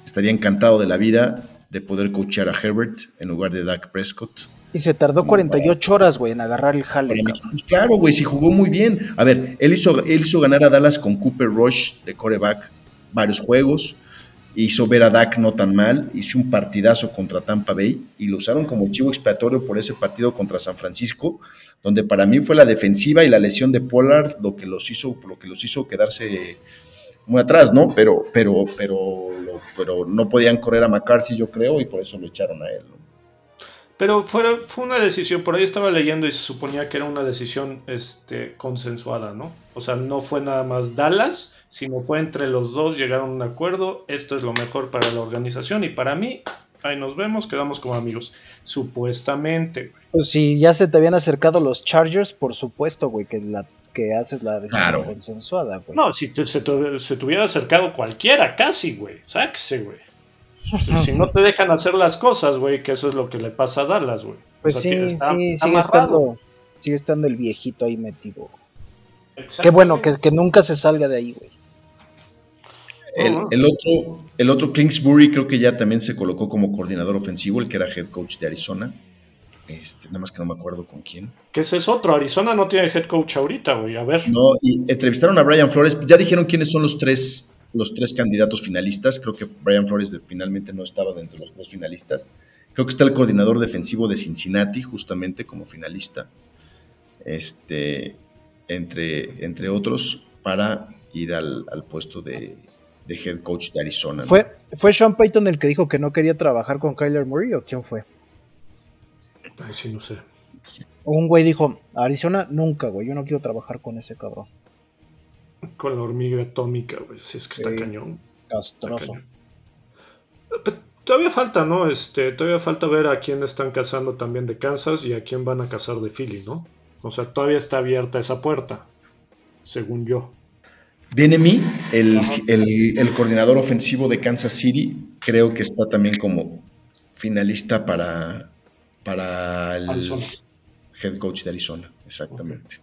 estaría encantado de la vida de poder coachear a Herbert en lugar de Dak Prescott. Y se tardó 48 horas, güey, en agarrar el jale. Pues claro, güey, sí jugó muy bien. A ver, él hizo, él hizo ganar a Dallas con Cooper Rush de coreback varios juegos. Hizo ver a Dak no tan mal. Hizo un partidazo contra Tampa Bay y lo usaron como chivo expiatorio por ese partido contra San Francisco, donde para mí fue la defensiva y la lesión de Pollard lo que los hizo, lo que los hizo quedarse muy atrás, ¿no? Pero, pero, pero, pero no podían correr a McCarthy, yo creo, y por eso lo echaron a él. ¿no? Pero fue, fue una decisión, por ahí estaba leyendo y se suponía que era una decisión este, consensuada, ¿no? O sea, no fue nada más Dallas, sino fue entre los dos, llegaron a un acuerdo, esto es lo mejor para la organización y para mí, ahí nos vemos, quedamos como amigos. Supuestamente. Pues si ya se te habían acercado los Chargers, por supuesto, güey, que la que haces la decisión consensuada, güey. No, si se, te, se, hubiera acercado cualquiera, casi, güey. Sáquese, güey. Si no te dejan hacer las cosas, güey, que eso es lo que le pasa a Dallas, güey. Pues sí, sí, sigue estando, sigue estando el viejito ahí metido. Qué bueno, que, que nunca se salga de ahí, güey. El, otro, el otro Kingsbury creo que ya también se colocó como coordinador ofensivo, el que era head coach de Arizona. Este, nada más que no me acuerdo con quién. Que ese es otro. Arizona no tiene head coach ahorita, güey. A ver. No, y entrevistaron a Brian Flores. Ya dijeron quiénes son los tres, los tres candidatos finalistas. Creo que Brian Flores finalmente no estaba dentro de los tres finalistas. Creo que está el coordinador defensivo de Cincinnati, justamente como finalista. Este, entre, entre otros, para ir al, puesto de, head coach de Arizona. ¿Fue, ¿Fue Sean Payton el que dijo que no quería trabajar con Kyler Murray o quién fue? Ay, sí, no sé. Un güey dijo, Arizona nunca, güey, yo no quiero trabajar con ese cabrón. Con la hormiga atómica, güey, si es que está cañón. Castroso. todavía falta, ¿no? Este, todavía falta ver a quién están cazando también de Kansas y a quién van a cazar de Philly, ¿no? O sea, todavía está abierta esa puerta, según yo. Viene mí, el, el coordinador ofensivo de Kansas City, creo que está también como finalista para para el head coach de Arizona, exactamente.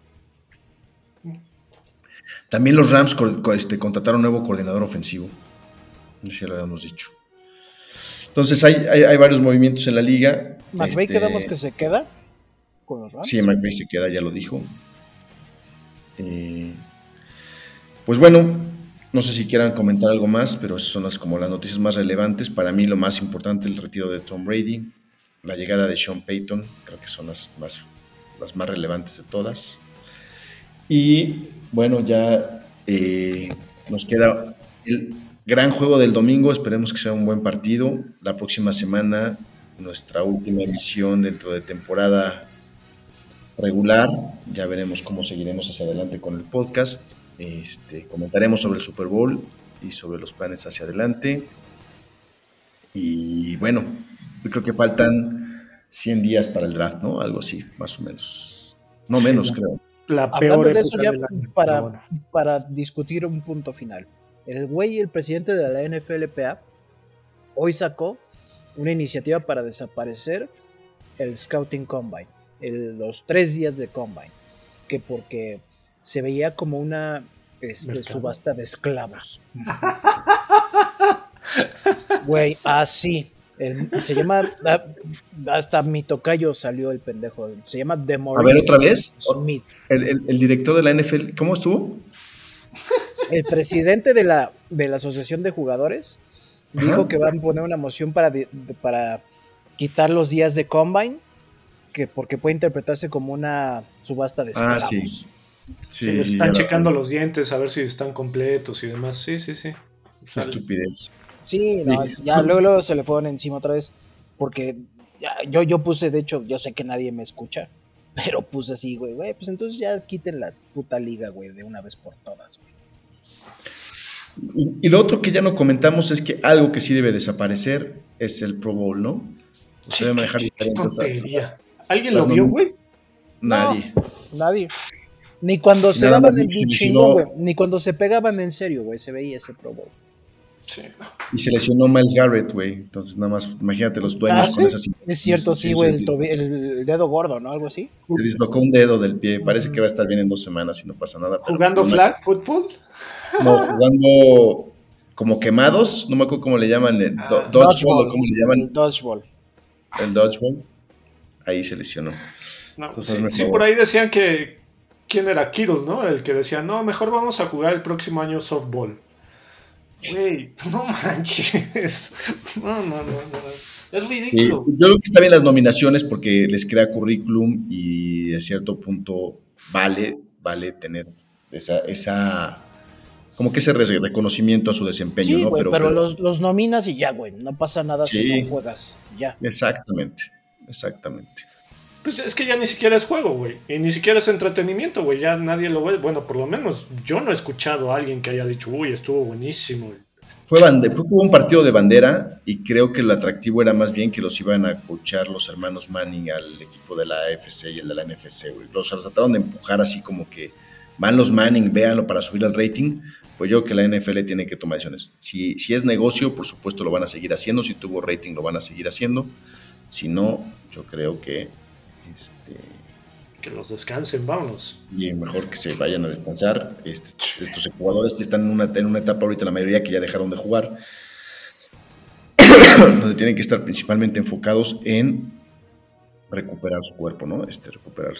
También los Rams este, contrataron un nuevo coordinador ofensivo. No sé si lo habíamos dicho. Entonces hay, varios movimientos en la liga. ¿McVay este, quedamos que se queda con los Rams? Sí, McVay se queda, ya lo dijo. Eh, pues bueno, no sé si quieran comentar algo más, pero esas son las, como las noticias más relevantes. Para mí lo más importante, el retiro de Tom Brady la llegada de Sean Payton, creo que son las más, las más relevantes de todas. Y bueno, ya eh, nos queda el gran juego del domingo, esperemos que sea un buen partido. La próxima semana, nuestra última emisión dentro de temporada regular, ya veremos cómo seguiremos hacia adelante con el podcast. Este, comentaremos sobre el Super Bowl y sobre los planes hacia adelante. Y bueno, yo creo que faltan 100 días para el draft, ¿no? Algo así, más o menos. No menos, creo. La peor de eso ya para, para discutir un punto final. El güey, el presidente de la NFLPA, hoy sacó una iniciativa para desaparecer el Scouting Combine, los tres días de Combine, que porque se veía como una este, subasta de esclavos. Güey, así se llama, ah, hasta mi tocayo salió el pendejo, se llama Demoris A ver, otra vez. Smith. El, director de la NFL, ¿cómo estuvo? El presidente de la, de la Asociación de Jugadores dijo que van a poner una moción para, para quitar los días de Combine, que porque puede interpretarse como una subasta de ah, esclavos. Ah, sí. Sí, están checando los dientes a ver si están completos y demás. Sí, sí, sí. Estupidez. Sí, ya luego, se le fueron encima otra vez. Porque yo, yo puse, de hecho, yo sé que nadie me escucha. Pero puse así, güey, güey, pues entonces ya quiten la puta liga, güey, de una vez por todas, güey. Y, lo otro que ya no comentamos es que algo que sí debe desaparecer es el Pro Bowl, ¿no? Se debe manejar diferentes. ¿Alguien lo vio, güey? Nadie. nadie. Ni cuando se daban el chingo, güey. Ni cuando se pegaban en serio, güey, se veía ese Pro Bowl. Y se lesionó Miles Garrett, güey. Entonces, nada más, imagínate los dueños ah, con esas Es cierto, sí, güey, el, dedo gordo, ¿no? Algo así. Se dislocó un dedo del pie. Parece que va a estar bien en dos semanas y no pasa nada. ¿Jugando flag football? No, jugando como quemados. No me acuerdo cómo le llaman. Eh, ah. dodgeball, ¿cómo le llaman? El dodgeball. El dodgeball. Ahí se lesionó. Entonces, sí, por ahí decían que. ¿Quién era? Kiros, ¿no? El que decía, no, mejor vamos a jugar el próximo año softball. Güey, no manches. No, no, no, Es ridículo. yo creo que está bien las nominaciones porque les crea currículum y de cierto punto vale, vale tener esa, esa como que ese reconocimiento a su desempeño, ¿no? pero, pero, los, los, nominas y ya, güey, no pasa nada si no juegas, ya. Exactamente. Exactamente. Pues es que ya ni siquiera es juego, güey. Y ni siquiera es entretenimiento, güey. Ya nadie lo ve. Bueno, por lo menos yo no he escuchado a alguien que haya dicho, uy, estuvo buenísimo. Fue, fue un partido de bandera y creo que el atractivo era más bien que los iban a coachar los hermanos Manning al equipo de la AFC y el de la NFC, güey. Los, trataron de empujar así como que van los Manning, véanlo para subir el rating. Pues yo que la NFL tiene que tomar decisiones. Si, si es negocio, por supuesto lo van a seguir haciendo. Si tuvo rating, lo van a seguir haciendo. Si no, yo creo que este, que los descansen, vámonos. Y mejor que se vayan a descansar. Este, estos jugadores están en una, en una etapa ahorita, la mayoría que ya dejaron de jugar, donde tienen que estar principalmente enfocados en recuperar su cuerpo, ¿no? Este, recuperar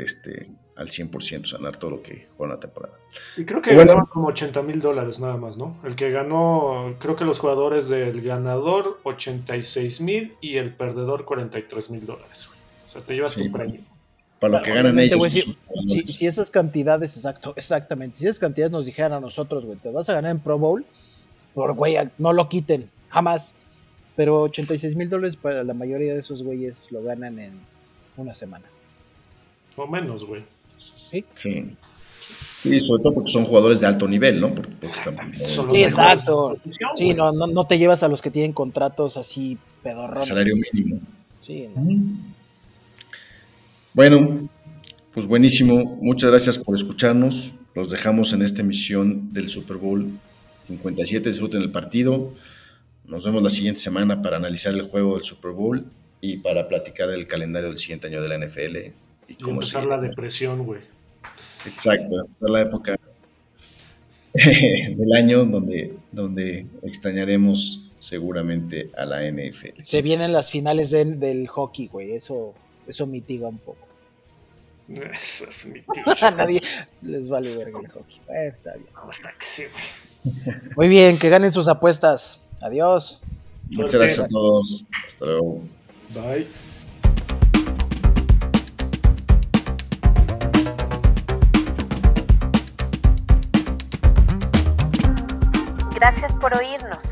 este, al 100%, sanar todo lo que fue en la temporada. Y creo que ganaron como 80 mil dólares nada más, ¿no? El que ganó, creo que los jugadores del ganador 86 mil y el perdedor 43 mil dólares. O sea, te llevas tu premio. Para lo que ganan ellos. si, esas cantidades, exacto, exactamente, si esas cantidades nos dijeran a nosotros, güey, te vas a ganar en Pro Bowl, por güey, no lo quiten, jamás. Pero 86 mil dólares para la mayoría de esos güeyes lo ganan en una semana. O menos, güey. Sí. Sí. Y sobre todo porque son jugadores de alto nivel, ¿no? Porque, sí, exacto. Sí, no, no, no, te llevas a los que tienen contratos así pedorrones. Salario mínimo. Sí, Bueno, pues buenísimo. Muchas gracias por escucharnos. Los dejamos en esta emisión del Super Bowl 57. Disfruten el partido. Nos vemos la siguiente semana para analizar el juego del Super Bowl y para platicar del calendario del siguiente año de la NFL. Y, cómo empezar la depresión, güey. Exacto, empezar la época del año donde, donde extrañaremos seguramente a la NFL. Se vienen las finales del hockey, güey. Eso, eso mitiga un poco. a nadie les vale verga el hockey. está bien. Muy bien, que ganen sus apuestas. Adiós. Muchas gracias a todos. Hasta luego. Bye. Gracias por oírnos